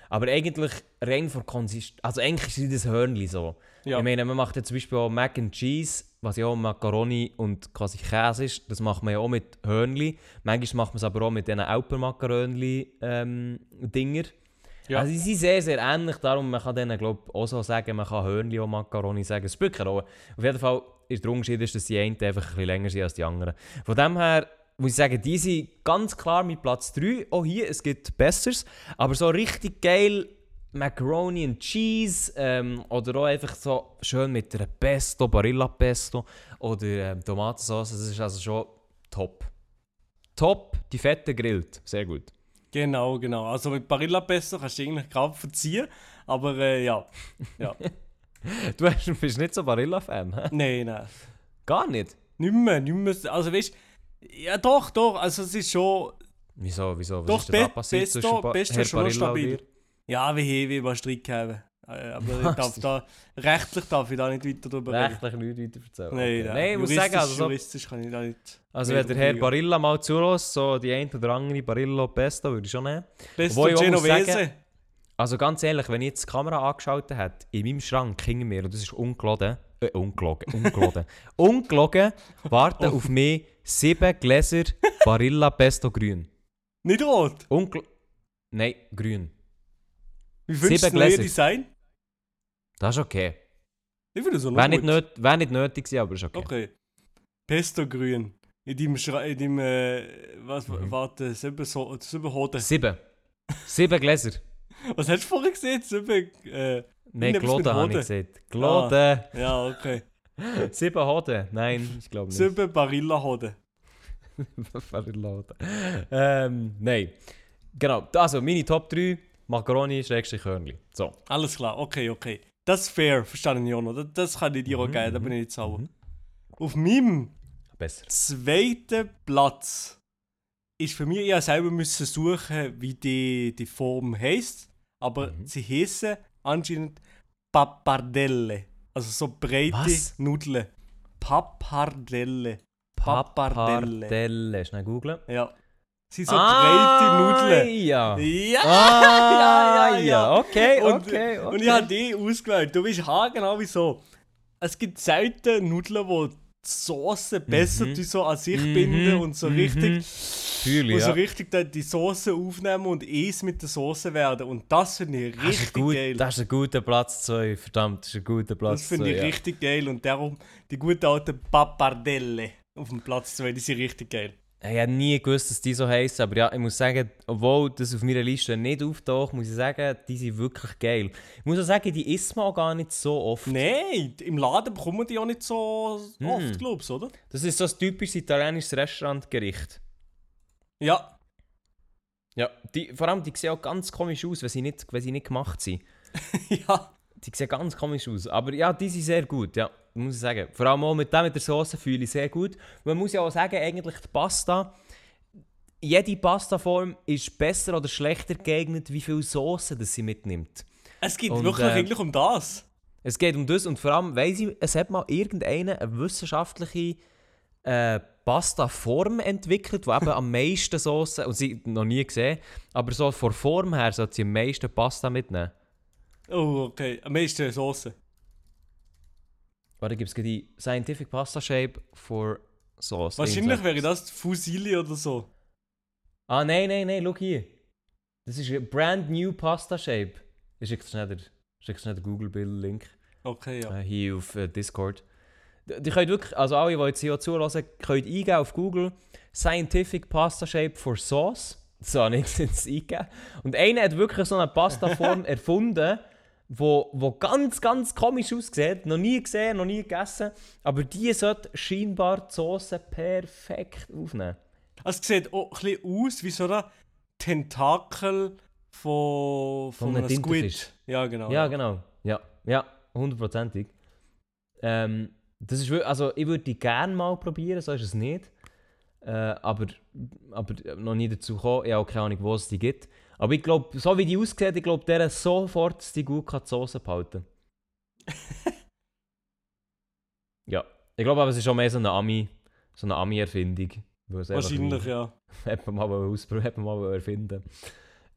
Aber eigentlich rein von Konsistenz, also eigentlich sind das Hörnli so. Ja. Ich meine, man macht ja zum Beispiel auch Mac and Cheese, was ja auch Macaroni und quasi Käse ist, das macht man ja auch mit Hörnli. Manchmal macht man es aber auch mit diesen Alper Macaroni ähm. Ja. Also sie sind sehr, sehr ähnlich, darum man kann denen glaub, auch so sagen, man kann Hörnli und Macaroni sagen. Es Rolle. Auf jeden Fall ist der Unterschied, ist, dass die einen einfach ein bisschen länger sind als die anderen. Von dem her muss ich sagen, die sind ganz klar mit Platz 3. Auch hier, es gibt Besseres, aber so richtig geil Macaroni and Cheese ähm, oder auch einfach so schön mit einer Pesto, Barilla Pesto oder ähm, Tomatensauce, das ist also schon top. Top, die Fette grillt, sehr gut. Genau, genau. Also mit Barilla Pesto kannst du eigentlich gerade verziehen, aber äh, ja. ja. Du bist nicht so Barilla-Fan, hä? nein, nein. Gar nicht? Nicht mehr, nicht mehr. Also weißt ja doch, doch, also es ist schon, Wieso, wieso? Was Doch, ist denn da passiert Pesto- zwischen Ba- Pesto Herr ist schon Barilla stabil. Ja, wie wie mal Streit haben. Äh, Aber ich darf da, rechtlich darf ich da nicht weiter drüber reden. Rechtlich nichts weiter erzählen. Nein, nein. Nein, ich muss sagen, also, so, juristisch kann ich da nicht. also nicht wenn der Herr Barilla mal zulässt, so die ein oder andere Barillo Pesto würde ich schon nehmen. Pesto Obwohl Genovese. sagen- Also ganz ehrlich, wenn ich jetzt die Kamera angeschaltet hätte, in meinem Schrank hinter mir, und das ist ungeladen, äh, ungeladen, ungeladen, ungelogen, warten auf mich sieben Gläser Barilla Pesto grün. Nicht rot. Ungl Nein, grün. Wie findest du das neue Gläser. Design? Das ist okay. Ich finde es auch noch Wäre gut. nicht, nöt wär nicht nötig gewesen, aber ist okay. Okay. Pesto grün. In deinem Schra in deinem, äh, was, Mhm. warte, sieben, so, sieben Hoden. Sieben. Sieben Gläser. Was hast du vorher gesehen? Sieben, äh, Nein, Gloden habe ich gesagt. Gloden. ja, okay. Sieben Hoden. Nein, ich glaube nicht. Sieben Barilla Hoden. Verladen. ähm, nein. Genau, also meine Top 3, Macaroni, Schrägstrich, Hörnli. So. Alles klar, okay, okay. Das ist fair, verstanden ich auch noch. Das, das kann ich dir auch Mhm, geben, da mhm, bin ich nicht sauer. mhm. Auf meinem Besser. zweiten Platz ist für mich, ich musste selber müssen suchen, wie die, die Form heisst. Aber Mhm. sie heißen anscheinend Pappardelle. Also so breite Was? Nudeln. Pappardelle. Pappardelle. Pappardelle. Schnell googeln. Ja. Sie sind so ah, breite Nudeln. Ja. Ja! Ah, ja, ja, ja. Okay, Und, okay, okay. und ich habe die ausgewählt. Du weißt haargenau wieso. Es gibt selten Nudeln, wo die Soße besser Mhm. die so an sich Mhm, binden und so mhm. richtig, Fühle wo ich, so ja. richtig die Soße aufnehmen und eins mit der Soße werden. Und das finde ich Das ist, richtig ein gut, geil. das ist ein guter Platz 2. Verdammt, das ist ein guter Platz Das finde 2. ich ja. richtig geil. Und darum die guten alten Pappardelle auf dem Platz 2, die sind richtig geil. Ich habe nie gewusst, dass die so heißen, aber ja, ich muss sagen, obwohl das auf meiner Liste nicht auftaucht, muss ich sagen, die sind wirklich geil. Ich muss auch sagen, die isst man auch gar nicht so oft. Nein, im Laden bekommen die auch nicht so Mhm. oft, glaubst du, oder? Das ist so ein typisches italienisches Restaurantgericht. Ja. Ja, die, vor allem, die sehen auch ganz komisch aus, wenn sie nicht, wenn sie nicht gemacht sind. ja. Die sehen ganz komisch aus. Aber ja, die sind sehr gut, ja, muss ich sagen. Vor allem auch mit dem mit der Soße fühle ich sehr gut. Man muss ja auch sagen, eigentlich die Pasta, jede Pastaform ist besser oder schlechter geeignet, wie viel Soße das sie mitnimmt. Es geht Und, wirklich äh, eigentlich um das. Es geht um das und vor allem, weiss ich, es hat mal irgendeine eine wissenschaftliche äh, Pasta-Form entwickelt, die eben am meisten Soße, und sie noch nie gesehen, aber so von Form her sollte sie am meisten Pasta mitnehmen. Oh, okay. Am meisten Soße. Warte, gibt es die Scientific Pasta Shape for Sauce? Wahrscheinlich wäre das Fusilli oder so. Ah, nein, nein, nein, schau hier. Das ist ein brand new Pasta Shape. Ich schicke schnell den, schnell den Google-Bild-Link. Okay, ja. äh, hier auf äh, Discord. Die könnt wirklich, also alle, die jetzt hier zulassen, könnt eingeben auf Google Scientific Pasta Shape for Sauce. So habe ich es eingegeben. Und einer hat wirklich so eine Pastaform erfunden, wo, wo ganz, ganz komisch aussieht. Noch nie gesehen, noch nie gegessen. Aber die sollte scheinbar die Soße perfekt aufnehmen. Also, es sieht auch ein bisschen aus wie so ein Tentakel von, von, einem einem Squid. Ja, genau. Ja, genau. Ja, ja, hundertprozentig. Ähm, das ist, also ich würde die gerne mal probieren, so ist es nicht. Äh, aber, aber noch nie dazu gekommen. Ich habe auch keine Ahnung, wo es die gibt. Aber ich glaube, so wie die aussieht, ich glaube, der sofort die gut kann die Soße behalten Ja, ich glaube aber, es ist auch mehr so eine Ami, so eine Ami-Erfindung. Wahrscheinlich, ja. Hätte man mal ausprobieren, hätte man mal erfinden.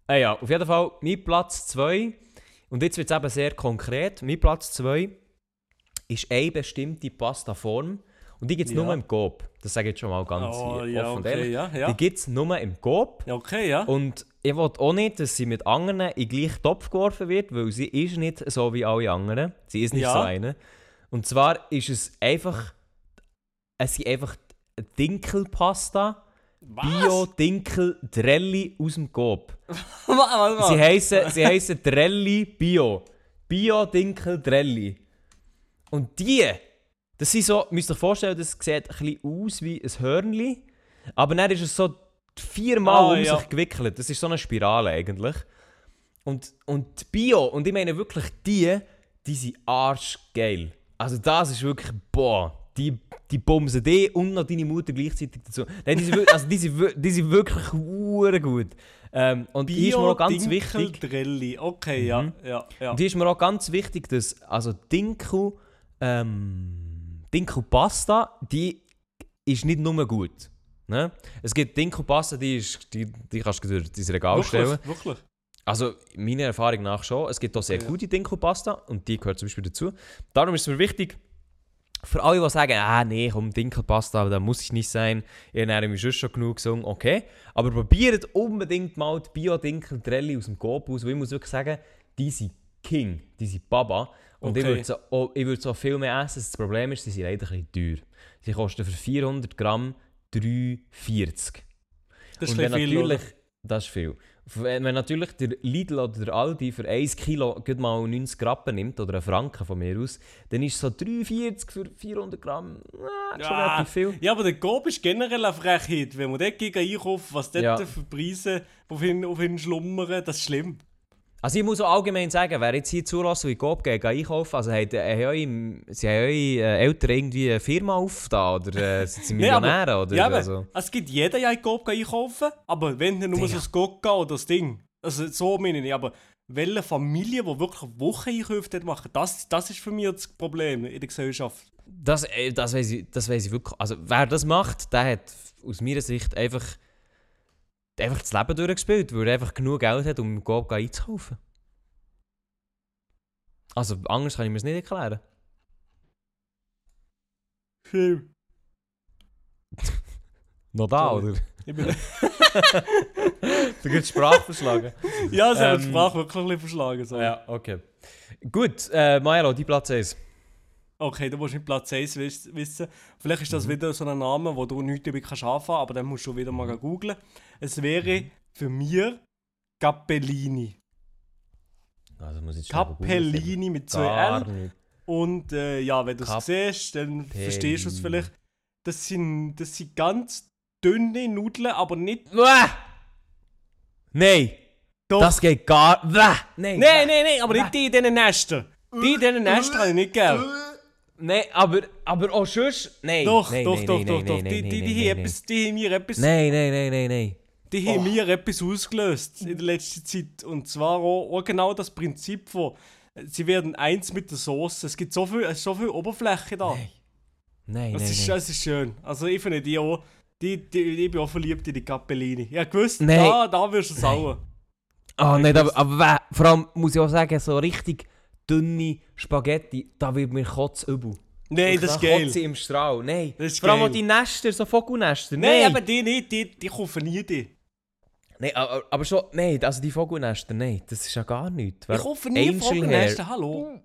Äh, ja, auf jeden Fall mein Platz 2. Und jetzt wird es eben sehr konkret. Mein Platz 2 ist eine bestimmte Pastaform. Und die gibt es Ja. nur im Coop. Das sage ich jetzt schon mal ganz Oh, ja, offen okay, ehrlich. ja, ja. Die gibt es nur im Coop. Ja, okay, ja. Und ich will auch nicht, dass sie mit anderen in den gleichen Topf geworfen wird, weil sie ist nicht so wie alle anderen. Sie ist nicht Ja. so eine. Und zwar ist es einfach, es sind einfach Dinkelpasta, Bio-Dinkel-Drelli aus dem Coop. Sie heissen, sie heissen Drelli Bio. Bio-Dinkel-Drelli. Und die, das sind so, müsst ihr euch vorstellen, das sieht ein bisschen aus wie ein Hörnli, aber dann ist es so viermal Ah, um ja. sich gewickelt. Das ist so eine Spirale eigentlich. Und, und die Bio, und ich meine wirklich die, die sind arschgeil. Also das ist wirklich, boah, die, die bumsen die und noch deine Mutter gleichzeitig dazu. Nein, die sind, wirklich- also die sind, die sind wirklich gut. Ähm, und hier ist mir auch ganz wichtig, Drelli. Okay, ja, Mhm. ja, ja. und hier ist mir auch ganz wichtig, dass also Dinkel, ähm, Dinkelpasta, die ist nicht nur gut. Ne? Es gibt Dinkelpasta, die, ist, die, die kannst du durch dein Regal stellen. Wirklich, wirklich. Also meiner Erfahrung nach schon. Es gibt auch sehr Ja. gute Dinkelpasta und die gehört zum Beispiel dazu. Darum ist es mir wichtig, für alle, die sagen, ah nee, komm, Dinkelpasta, da muss ich nicht sein, ich ernähre mich schon schon genug gesungen, okay. Aber probiert unbedingt mal die Bio-Dinkel-Drelli aus dem Coop aus, weil ich muss wirklich sagen, die sind King, die sind Baba. Und ich Okay. würde so, ich würde so viel mehr essen. Das Problem ist, sie sind leider ein bisschen teuer. Sie kosten für 400 Gramm 3,40. Das ist wenn viel, natürlich, oder? das ist viel. Wenn wenn natürlich der Lidl oder der Aldi für 1 Kilo mal 90 Rappen nimmt, oder einen Franken von mir aus, dann ist so 3,40 für 400 Gramm ah, schon Ja. relativ viel. Ja, aber der Coop ist generell eine Frechheit. Wenn man dort gegen einkauft, was dort Ja. für Preise auf ihn, auf ihn schlummern, das ist schlimm. Also ich muss auch allgemein sagen, wer jetzt hier zulässt und in Coop geht, geht einkaufen, also haben, äh, haben eure, sie haben eure äh, Eltern irgendwie eine Firma aufgetan oder äh, sind sie Nee, aber- Millionäre? oder, ja, also. es gibt jeder ja in Coop einkaufen, aber wenn dann nur so Digga. das Gokka oder das Ding. Also so meine ich nicht, aber welche Familie, die wirklich Wocheneinkäufe dort machen, das, das ist für mich das Problem in der Gesellschaft. Das, äh, das, weiss ich, das weiss ich wirklich. Also, wer das macht, der hat aus meiner Sicht einfach, einfach das Leben durchgespielt, weil er einfach genug Geld hat, um Coop einzukaufen. Also, anders kann ich mir es nicht erklären. Schlimm. Noch da, oder? Ich bin Du gibst Sprache verschlagen. ja, sie haben die Ähm, Sprache wirklich ein bisschen verschlagen. So. ja, okay. Gut, äh, Maelo, die Platz 1. Okay, du musst mit Platz 1 wiss- wissen. Vielleicht ist das Mhm. wieder so ein Name, wo du nichts damit kannst anfangen aber dann musst du wieder mal googlen. Es wäre für mich Cappellini. Also muss ich Cappellini mit zwei Gar L. nicht. Und äh, ja, wenn du es siehst, dann verstehst du es vielleicht. Das sind, das sind ganz dünne Nudeln, aber nicht. Uah! Nein, Doch. das geht gar... Uah! Nein, Nein, nein, nein, aber nicht die in diesen Nestern. Die in diesen Nestern habe ich nicht gern. Nein, aber, aber auch sonst... Nein, Doch, nein, doch, nein, doch, nein, doch, doch. Die, die, die, etwas- die haben mir etwas. Nein, nein, nein, nein, nein. Die haben mir etwas ausgelöst in der letzten Zeit. Und zwar auch, auch genau das Prinzip von, sie werden eins mit der Soße. Es gibt so viel, es ist so viel Oberfläche da. Nein. Nein, Das, nein, ist, nein. das ist schön. Also ich finde die auch, die, die, ich bin auch verliebt in die Cappellini. Ja, gewusst, Nein. da, da wirst du sauer. Oh, nicht, aber, aber vor allem muss ich auch sagen, so richtig dünne Spaghetti, da wird mir kotzübel. Nein, das ist geil. im Strahl. Nein. Das ist vor allem geil. die Nester, so Vogelnester. Nein, Nein, aber die nicht, die, die kaufen nie die. Nein, aber, aber schon, nein, also die Vogelnester, nein, das ist ja gar nichts. Ich kaufe nie Vogelnester, hallo.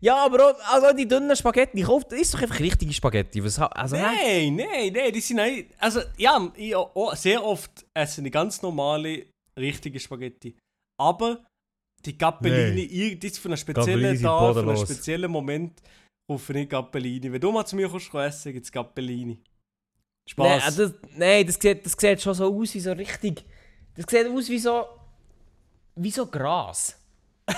Ja, aber auch, also die dünnen Spaghetti, ich kaufe, ist doch einfach richtige Spaghetti. Was, also? Nein, nein, nein, die sind nicht. Also, ja, ich, auch, sehr oft esse ich ganz normale, richtige Spaghetti. Aber Die Gappellini, ir- das für einen speziellen Tag, für einen speziellen Moment rufe ich Gappellini. Wenn du mal zu mir kommst, essen, gibt es Gappellini. Nein, Spaß. äh, das, nein das, sieht, das sieht schon so aus wie so richtig. Das sieht aus wie so. wie so Gras.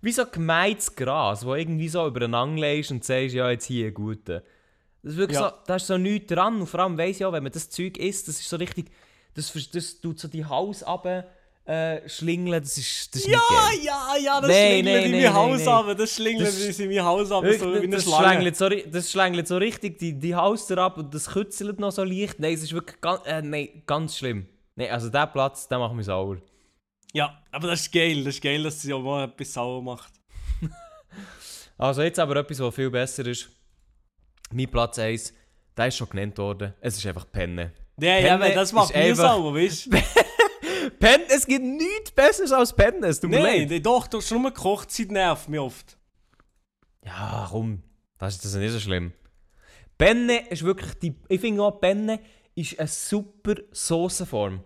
wie so gemeines Gras, wo irgendwie so übereinander legst und sagst, ja, jetzt hier, gute. Das ist wirklich Ja. so, da ist so nichts dran. Und vor allem weiss ich auch, wenn man das Zeug isst, das ist so richtig. Das, das tut so die Haus runter, äh, schlingeln, das ist, das ist ja, nicht ja, ja, das Nein, schlingelt nein, in mein Haus nein. ab. Das schlingelt Das- in mein Haus ab, so wie eine das, Schlange. so, das schlängelt so richtig die, die Hauster ab und das kützelt noch so leicht. Nein, es ist wirklich ganz, äh, nein, ganz schlimm. Nein, also der Platz, der macht mich sauer. Ja, aber das ist geil. Das ist geil, dass sie auch mal etwas sauer macht. Also jetzt aber etwas, was viel besser ist. Mein Platz 1, der ist schon genannt worden. Es ist einfach Penne. Nein, ja, Penne aber das macht mir einfach- sauer, weißt du? Penne, es gibt nichts Besseres als Penne, es tut mir leid. Nein, doch, du hast nur Kochzeit nervt mich oft. Ja, komm, das ist, das ist nicht so schlimm. Penne ist wirklich die. Ich finde auch, Penne ist eine super Soßenform.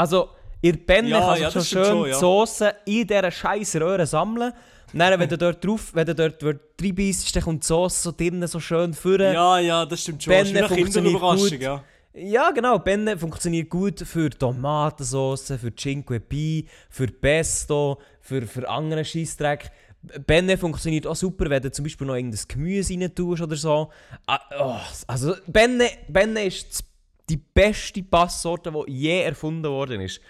Also, ihr Penne Ja, kann sich ja, schon schön schon, die ja. Soße in dieser scheiß Röhre sammeln. Dann, wenn du dort drauf, wenn du dort reinbeißt, dann kommt die Soße so drinnen so schön führen. Ja, ja, das stimmt schon. Eine funktioniert gut. ja. Ja, genau. Penne funktioniert gut für Tomatensauce, für Cinque Pi, für Pesto, für, für anderen Scheissdreck. Penne funktioniert auch super, wenn du zum Beispiel noch irgendein Gemüse rein tust oder so. Ah, oh, also Penne ist das- die beste Passsorte, die je erfunden worden ist.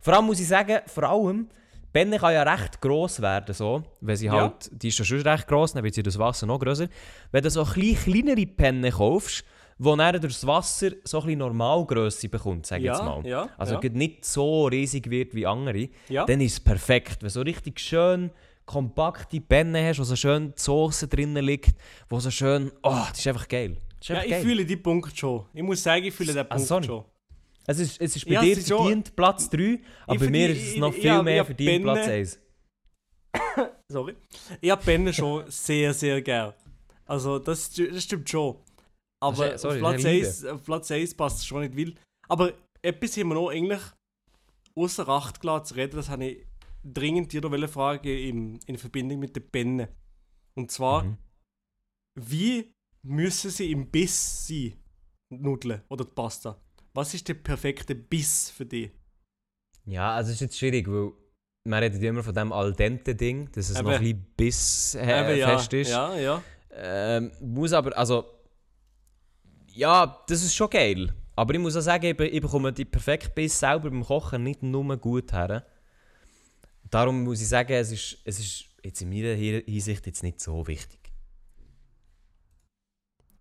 Vor allem muss ich sagen, vor allem, Penne kann ja recht gross werden, so, wenn sie Ja. halt, die ist ja schon recht gross, dann wird sie das Wasser noch grösser. Wenn du so ein bisschen kleinere Penne kaufst, wo dann durch das Wasser so ein bisschen Normalgrösse bekommt, sag ich Ja, jetzt mal. ja, also ja. nicht so riesig wird wie andere, Ja. dann ist es perfekt. Wenn du so richtig schön kompakte Penne hast, wo so schön die Soße drinnen liegt, wo so schön, oh, das ist einfach geil. Ja, ich geil. fühle die Punkt schon. Ich muss sagen, ich fühle den Ah, Punkt sorry. schon. Es ist, es ist bei Ja, dir ist schon- verdient Platz 3, aber bei mir ist es noch ich- viel ja, mehr ja, verdient Penne- Platz 1. Sorry. Ich habe Penne schon sehr, sehr gern. Also, das, das stimmt schon. Aber ist- sorry, auf, das Platz ist eine 1, auf Platz 1 passt es schon nicht will. Aber etwas haben wir noch eigentlich außer Acht gelassen zu reden, das habe ich dringend dir noch fragen im, in Verbindung mit den Penne. Und zwar, Mhm. wie müssen sie im Biss sein? Nudeln oder die Pasta? Was ist der perfekte Biss für dich? Ja, also es ist jetzt schwierig, weil man redet immer von dem al dente Ding, dass es Eben. noch ein bisschen biss äh, Eben, ja, fest ist. Ja, ja. Ähm, muss aber, also. Ja, das ist schon geil. Aber ich muss auch sagen, ich, ich bekomme die perfekte Biss selber beim Kochen nicht nur gut her. Darum muss ich sagen, es ist, es ist jetzt in meiner Hi- Hinsicht jetzt nicht so wichtig.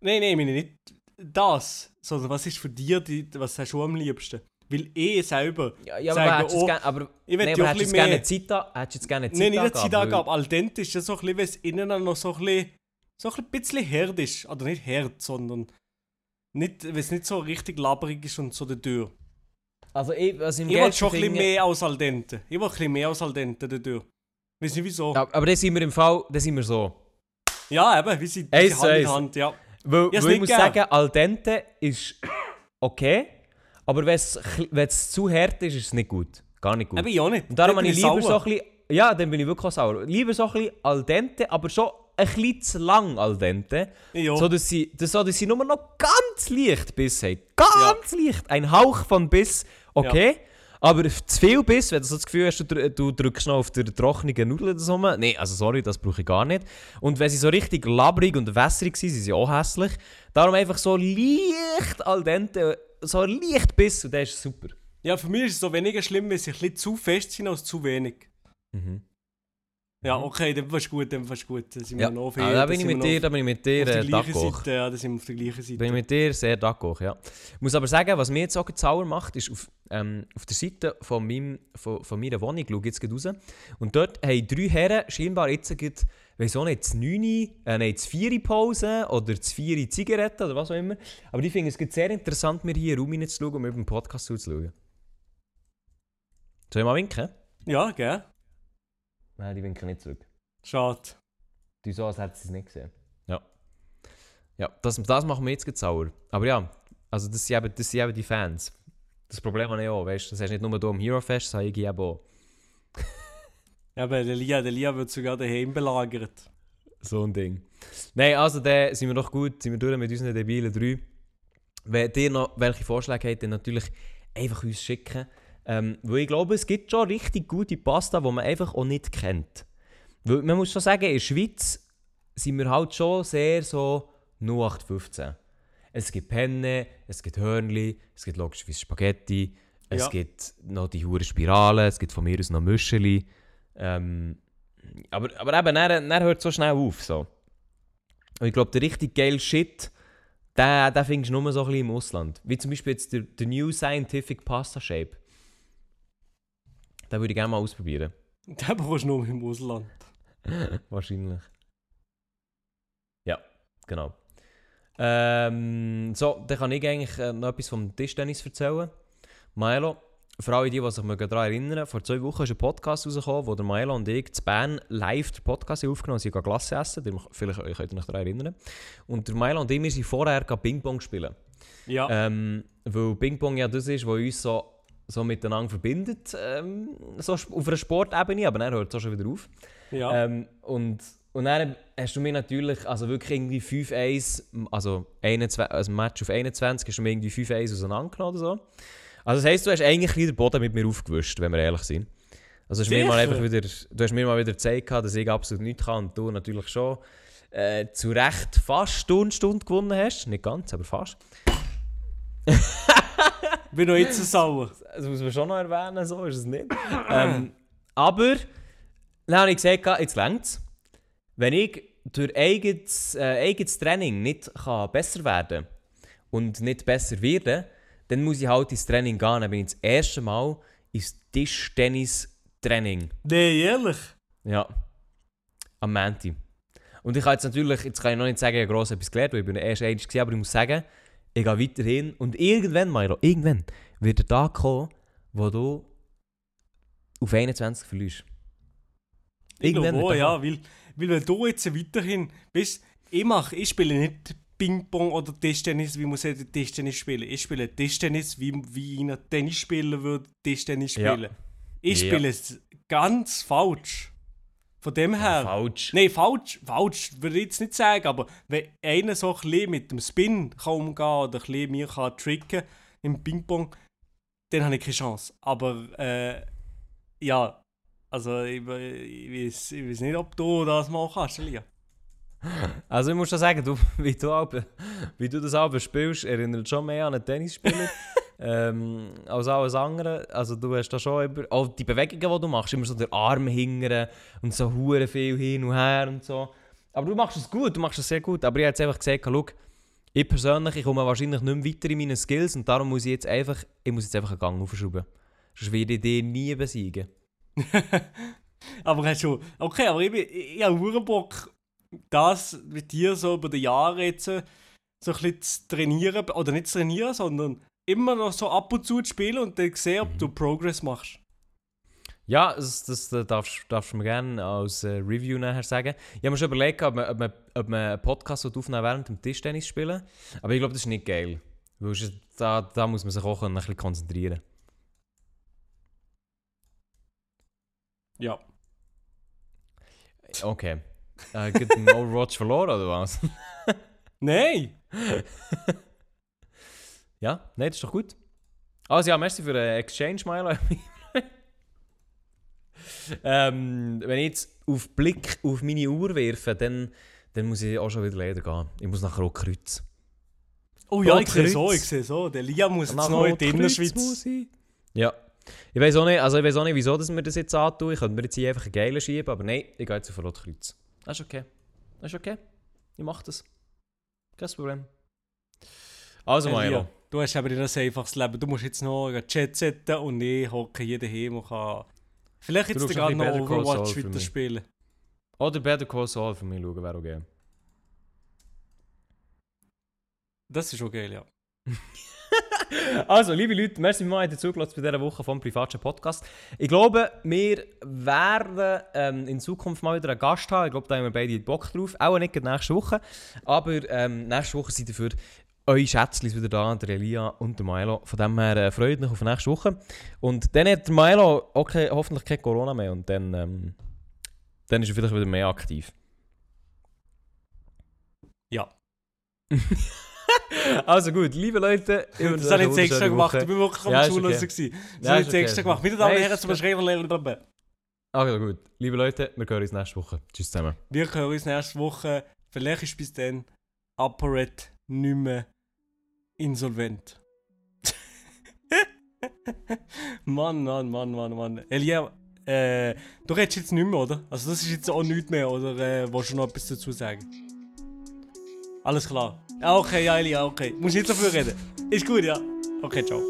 Nein, nein, ich meine nicht das, sondern was ist für dich, die, was hast du am liebsten? Weil ich selber, Ja, ja Sagen, aber du oh, gerne, aber, ich will nee, ja aber auch hättest du gerne Zeit da- hättest du jetzt gerne eine nein, nicht eine weil- Zeitangabe, al dente ist ja so ein bisschen, wenn es innen noch so ein bisschen, so ein bisschen hart ist. Oder nicht hart, sondern nicht, wenn es nicht so richtig labberig ist und so der Tür. Also ich, was im Ich will schon ein bisschen mehr als al dente. Ich will ein bisschen mehr als al dente der Tür. Weiß nicht wieso. Ja, Ja, aber dann sind wir im Fall, dann sind wir so. eben, wir sind zu Hand in. Hand, ja. Weil, Ich hab's weil ich muss gern. sagen, al dente ist okay, aber wenn es zu hart ist, ist es nicht gut. Gar nicht gut. Eben ja nicht. Und darum habe ich bin lieber so sauer. ein bisschen, ja, dann bin ich wirklich auch sauer. Lieber so ein bisschen al dente, aber schon ein bisschen zu lang al dente. Ja. So, dass sie, das, so, dass sie nur noch ganz leicht Biss haben. Ganz leicht. Ein Hauch von Biss, okay. Aber zu viel Biss, wenn du so das Gefühl hast, du, du drückst noch auf der trockenen Nudel oder so. Nein, also sorry, das brauche ich gar nicht. Und wenn sie so richtig labbrig und wässrig sind, sind sie auch hässlich. Darum einfach so leicht al dente, so leicht Biss und das ist super. Ja, für mich ist es so weniger schlimm, wenn sie ein bisschen zu fest sind als zu wenig. Mhm. Ja, okay, dann war's gut, dann war's gut. Dann sind wir Ja, noch auf ah, da bin ich mit dir, da bin ich mit dir äh, d'accord. Seite. Ja, da sind wir auf der gleichen Seite. Bin ich mit dir sehr d'accord, ja. Ich muss aber sagen, was mir jetzt auch sauer macht, ist auf, ähm, auf der Seite von, meinem, von, von meiner Wohnung, ich schaue jetzt raus, und dort haben drei Herren scheinbar jetzt gerade, weiss auch nicht, das 9, äh, nein, das 4 Pause oder das 4 Zigaretten oder was auch immer. Aber ich finde es sehr interessant, mir hier einen Raum hineinzuschauen und mir beim Podcast zuzuschauen. Soll ich mal winken? Ja, gell? Nein, die winken nicht zurück. Schade. Die so, als hätten sie es nicht gesehen. Ja. Ja, das, das macht mir jetzt gerade sauer. Aber ja, also das sind, eben, das sind eben die Fans. Das Problem habe ich auch, weißt du, das hast nicht nur hier am Hero Fest, das habe ich eben auch. Ja, aber der Lia, der Lia wird sogar daheim belagert. So ein Ding. Nein, also dann sind wir doch gut, sind wir durch mit unseren debilen drei. Wenn ihr noch welche Vorschläge habt, dann natürlich einfach uns schicken. Ähm, weil ich glaube, es gibt schon richtig gute Pasta, die man einfach auch nicht kennt. Weil man muss schon sagen, in der Schweiz sind wir halt schon sehr so 0815. Es gibt Penne, es gibt Hörnli, es gibt logischerweise Spaghetti, es Ja. gibt noch die hure Spirale, es gibt von mir aus noch Müscheli. Ähm, aber, aber eben, dann, dann hört es so schnell auf. So. Und ich glaube, der richtig geile Shit, den, den findest du nur so ein bisschen im Ausland. Wie zum Beispiel jetzt der, der New Scientific Pasta Shape. Den würde ich gerne mal ausprobieren. Den brauchst du nur im Ausland. Wahrscheinlich. Ja, genau. Ähm, so, dann kann ich eigentlich äh, noch etwas vom Tischtennis erzählen. Milo, für alle die, die sich daran erinnern, vor zwei Wochen ist ein Podcast rausgekommen, wo der Milo und ich zu Bern live den Podcast aufgenommen haben. Sie gehen Glasse essen, vielleicht könnt ihr euch daran erinnern. Und der Milo und ich, wir sind vorher Ping-Pong spielen. Ja. Ähm, weil Ping-Pong ja das ist, was uns so, so miteinander verbindet, ähm, so auf einer Sportebene, aber dann hört es auch schon wieder auf. ja. Ähm, und, und dann hast du mir natürlich, also wirklich irgendwie 5-1, also 21, also ein Match auf 21, hast du mir irgendwie 5-1 auseinandergenommen oder so. Also das heisst, du hast eigentlich wieder den Boden mit mir aufgewischt, wenn wir ehrlich sind. Also hast du mir mal einfach wieder, du hast mir mal wieder gezeigt, dass ich absolut nichts kann und du natürlich schon äh, zu Recht fast Stunde, Stunde gewonnen hast. Nicht ganz, aber fast. bin noch jetzt sauer. Das muss man schon noch erwähnen, so ist es nicht. ähm, aber dann habe ich gesagt, jetzt längt es. Wenn ich durch eigenes, äh, eigenes Training nicht kann besser werden und nicht besser werden, dann muss ich halt ins Training gehen. Dann bin ich das erste Mal ins Tischtennis-Training. Nee, ehrlich. Ja. Am Mänti. Und ich habe jetzt natürlich, jetzt kann ich noch nicht sagen, ich habe gross etwas gelernt, weil ich bin erst eins gewesen, aber ich muss sagen, ich gehe weiterhin und irgendwann, Milo, irgendwann wird der Tag kommen, wo du auf 21 verlierst. Ich glaube ja, weil, weil wenn du jetzt weiterhin, weißt ich mache, ich spiele nicht Ping-Pong oder Tischtennis, wie man sagt, Tischtennis spielen. Ich spiele Tischtennis, wie, wie ich einen Tennisspieler würde Tischtennis Ja. spielen. Ich Ja. spiele es ganz falsch. Von dem her. Falsch. Nein, falsch, falsch würde ich jetzt nicht sagen, aber wenn einer so ein bisschen mit dem Spin kann umgehen oder ein bisschen mir kann tricken im Ping-Pong, dann habe ich keine Chance. Aber äh, ja, also ich, ich, weiß, ich weiß nicht, ob du das machen kannst, Elia. Also ich muss schon sagen, du, wie, du aber, wie du das aber spielst, erinnert schon mehr an einen Tennisspieler ähm, als alles andere. Also du hast da schon immer, auch die Bewegungen, die du machst, immer so den Arm hingern und so hure viel hin und her und so. Aber du machst es gut, du machst es sehr gut. Aber ich habe jetzt einfach gesagt, schau, ich persönlich, ich komme wahrscheinlich nicht mehr weiter in meinen Skills und darum muss ich jetzt einfach, ich muss jetzt einfach einen Gang aufschrauben. Sonst werde ich dich nie besiegen. Aber hast du, okay, aber ich, bin- ich, ich habe Bock, das mit dir so über die Jahre jetzt äh, so ein bisschen zu trainieren, oder nicht zu trainieren, sondern immer noch so ab und zu zu spielen und dann sehen, ob du Progress machst. Ja, das, das, das darfst, darfst du mir gerne als äh, Review nachher sagen. Ich habe mir schon überlegt, ob man, ob man, ob man einen Podcast aufnehmen während dem Tischtennis spielen. Aber ich glaube, das ist nicht geil. Weil da, da muss man sich auch ein bisschen konzentrieren. Ja. Okay. Äh, gibt ein Overwatch verloren oder was? Nein! ja, nein, das ist doch gut. Also ja, merci für den Exchange, Milo. ähm, wenn ich jetzt auf Blick auf meine Uhr werfe, dann, dann muss ich auch schon wieder leider gehen. Ich muss nachher auch kreuzen. Oh ja, ich sehe so, Kreuz. ich sehe so. Der Lia muss jetzt noch in die Innerschweiz. ich. Ja. Ich weiß auch nicht, also ich weiß auch nicht, wieso dass wir das jetzt antun. Ich könnte mir jetzt hier einfach einen geilen schieben, aber nein, ich gehe jetzt auf Rotkreuz. Das ist okay. Das ist okay. Ich mache das. Kein Problem. Also. Lia, du hast aber ein einfaches Leben. Du musst jetzt noch Chat setzen und ich hocke hier daheim und kann vielleicht jetzt ein noch Overwatch weiterspielen. Oder Better Call Saul für mich schauen, wäre okay. Das ist okay, ja. Also, liebe Leute, merci mal, ihr zugelassen bei dieser Woche vom privaten Podcast. Ich glaube, wir werden ähm, in Zukunft mal wieder einen Gast haben. Ich glaube, da haben wir beide Bock drauf. Auch nicht nächste Woche. Aber ähm, nächste Woche sind dafür eure Schätzchen wieder da, der Elia und der Milo. Von dem her äh, freut mich auf nächste Woche. Und dann hat der Milo okay, hoffentlich kein Corona mehr und dann, ähm, dann ist er vielleicht wieder mehr aktiv. Ja. Also gut, liebe Leute, Das habe ich jetzt extra gemacht. Ich bin wirklich am Ja, Zuhören. okay. Das Ja, habe ich jetzt extra gemacht. Meine Damen und Herren, zum Beispiel. Also gut, liebe Leute, wir hören uns nächste Woche. Tschüss zusammen. Wir hören uns nächste Woche. Vielleicht ist bis dann ApoRed nicht mehr insolvent. Mann, Mann, Mann, Mann, Mann. Elia, äh, du redest jetzt nicht mehr, oder? Also das ist jetzt auch nichts mehr, oder äh, willst du noch etwas dazu sagen? Alles klar. Ja, okay, ja, Elia, okay. Musst nicht dafür reden. Ist gut, ja. Okay, ciao.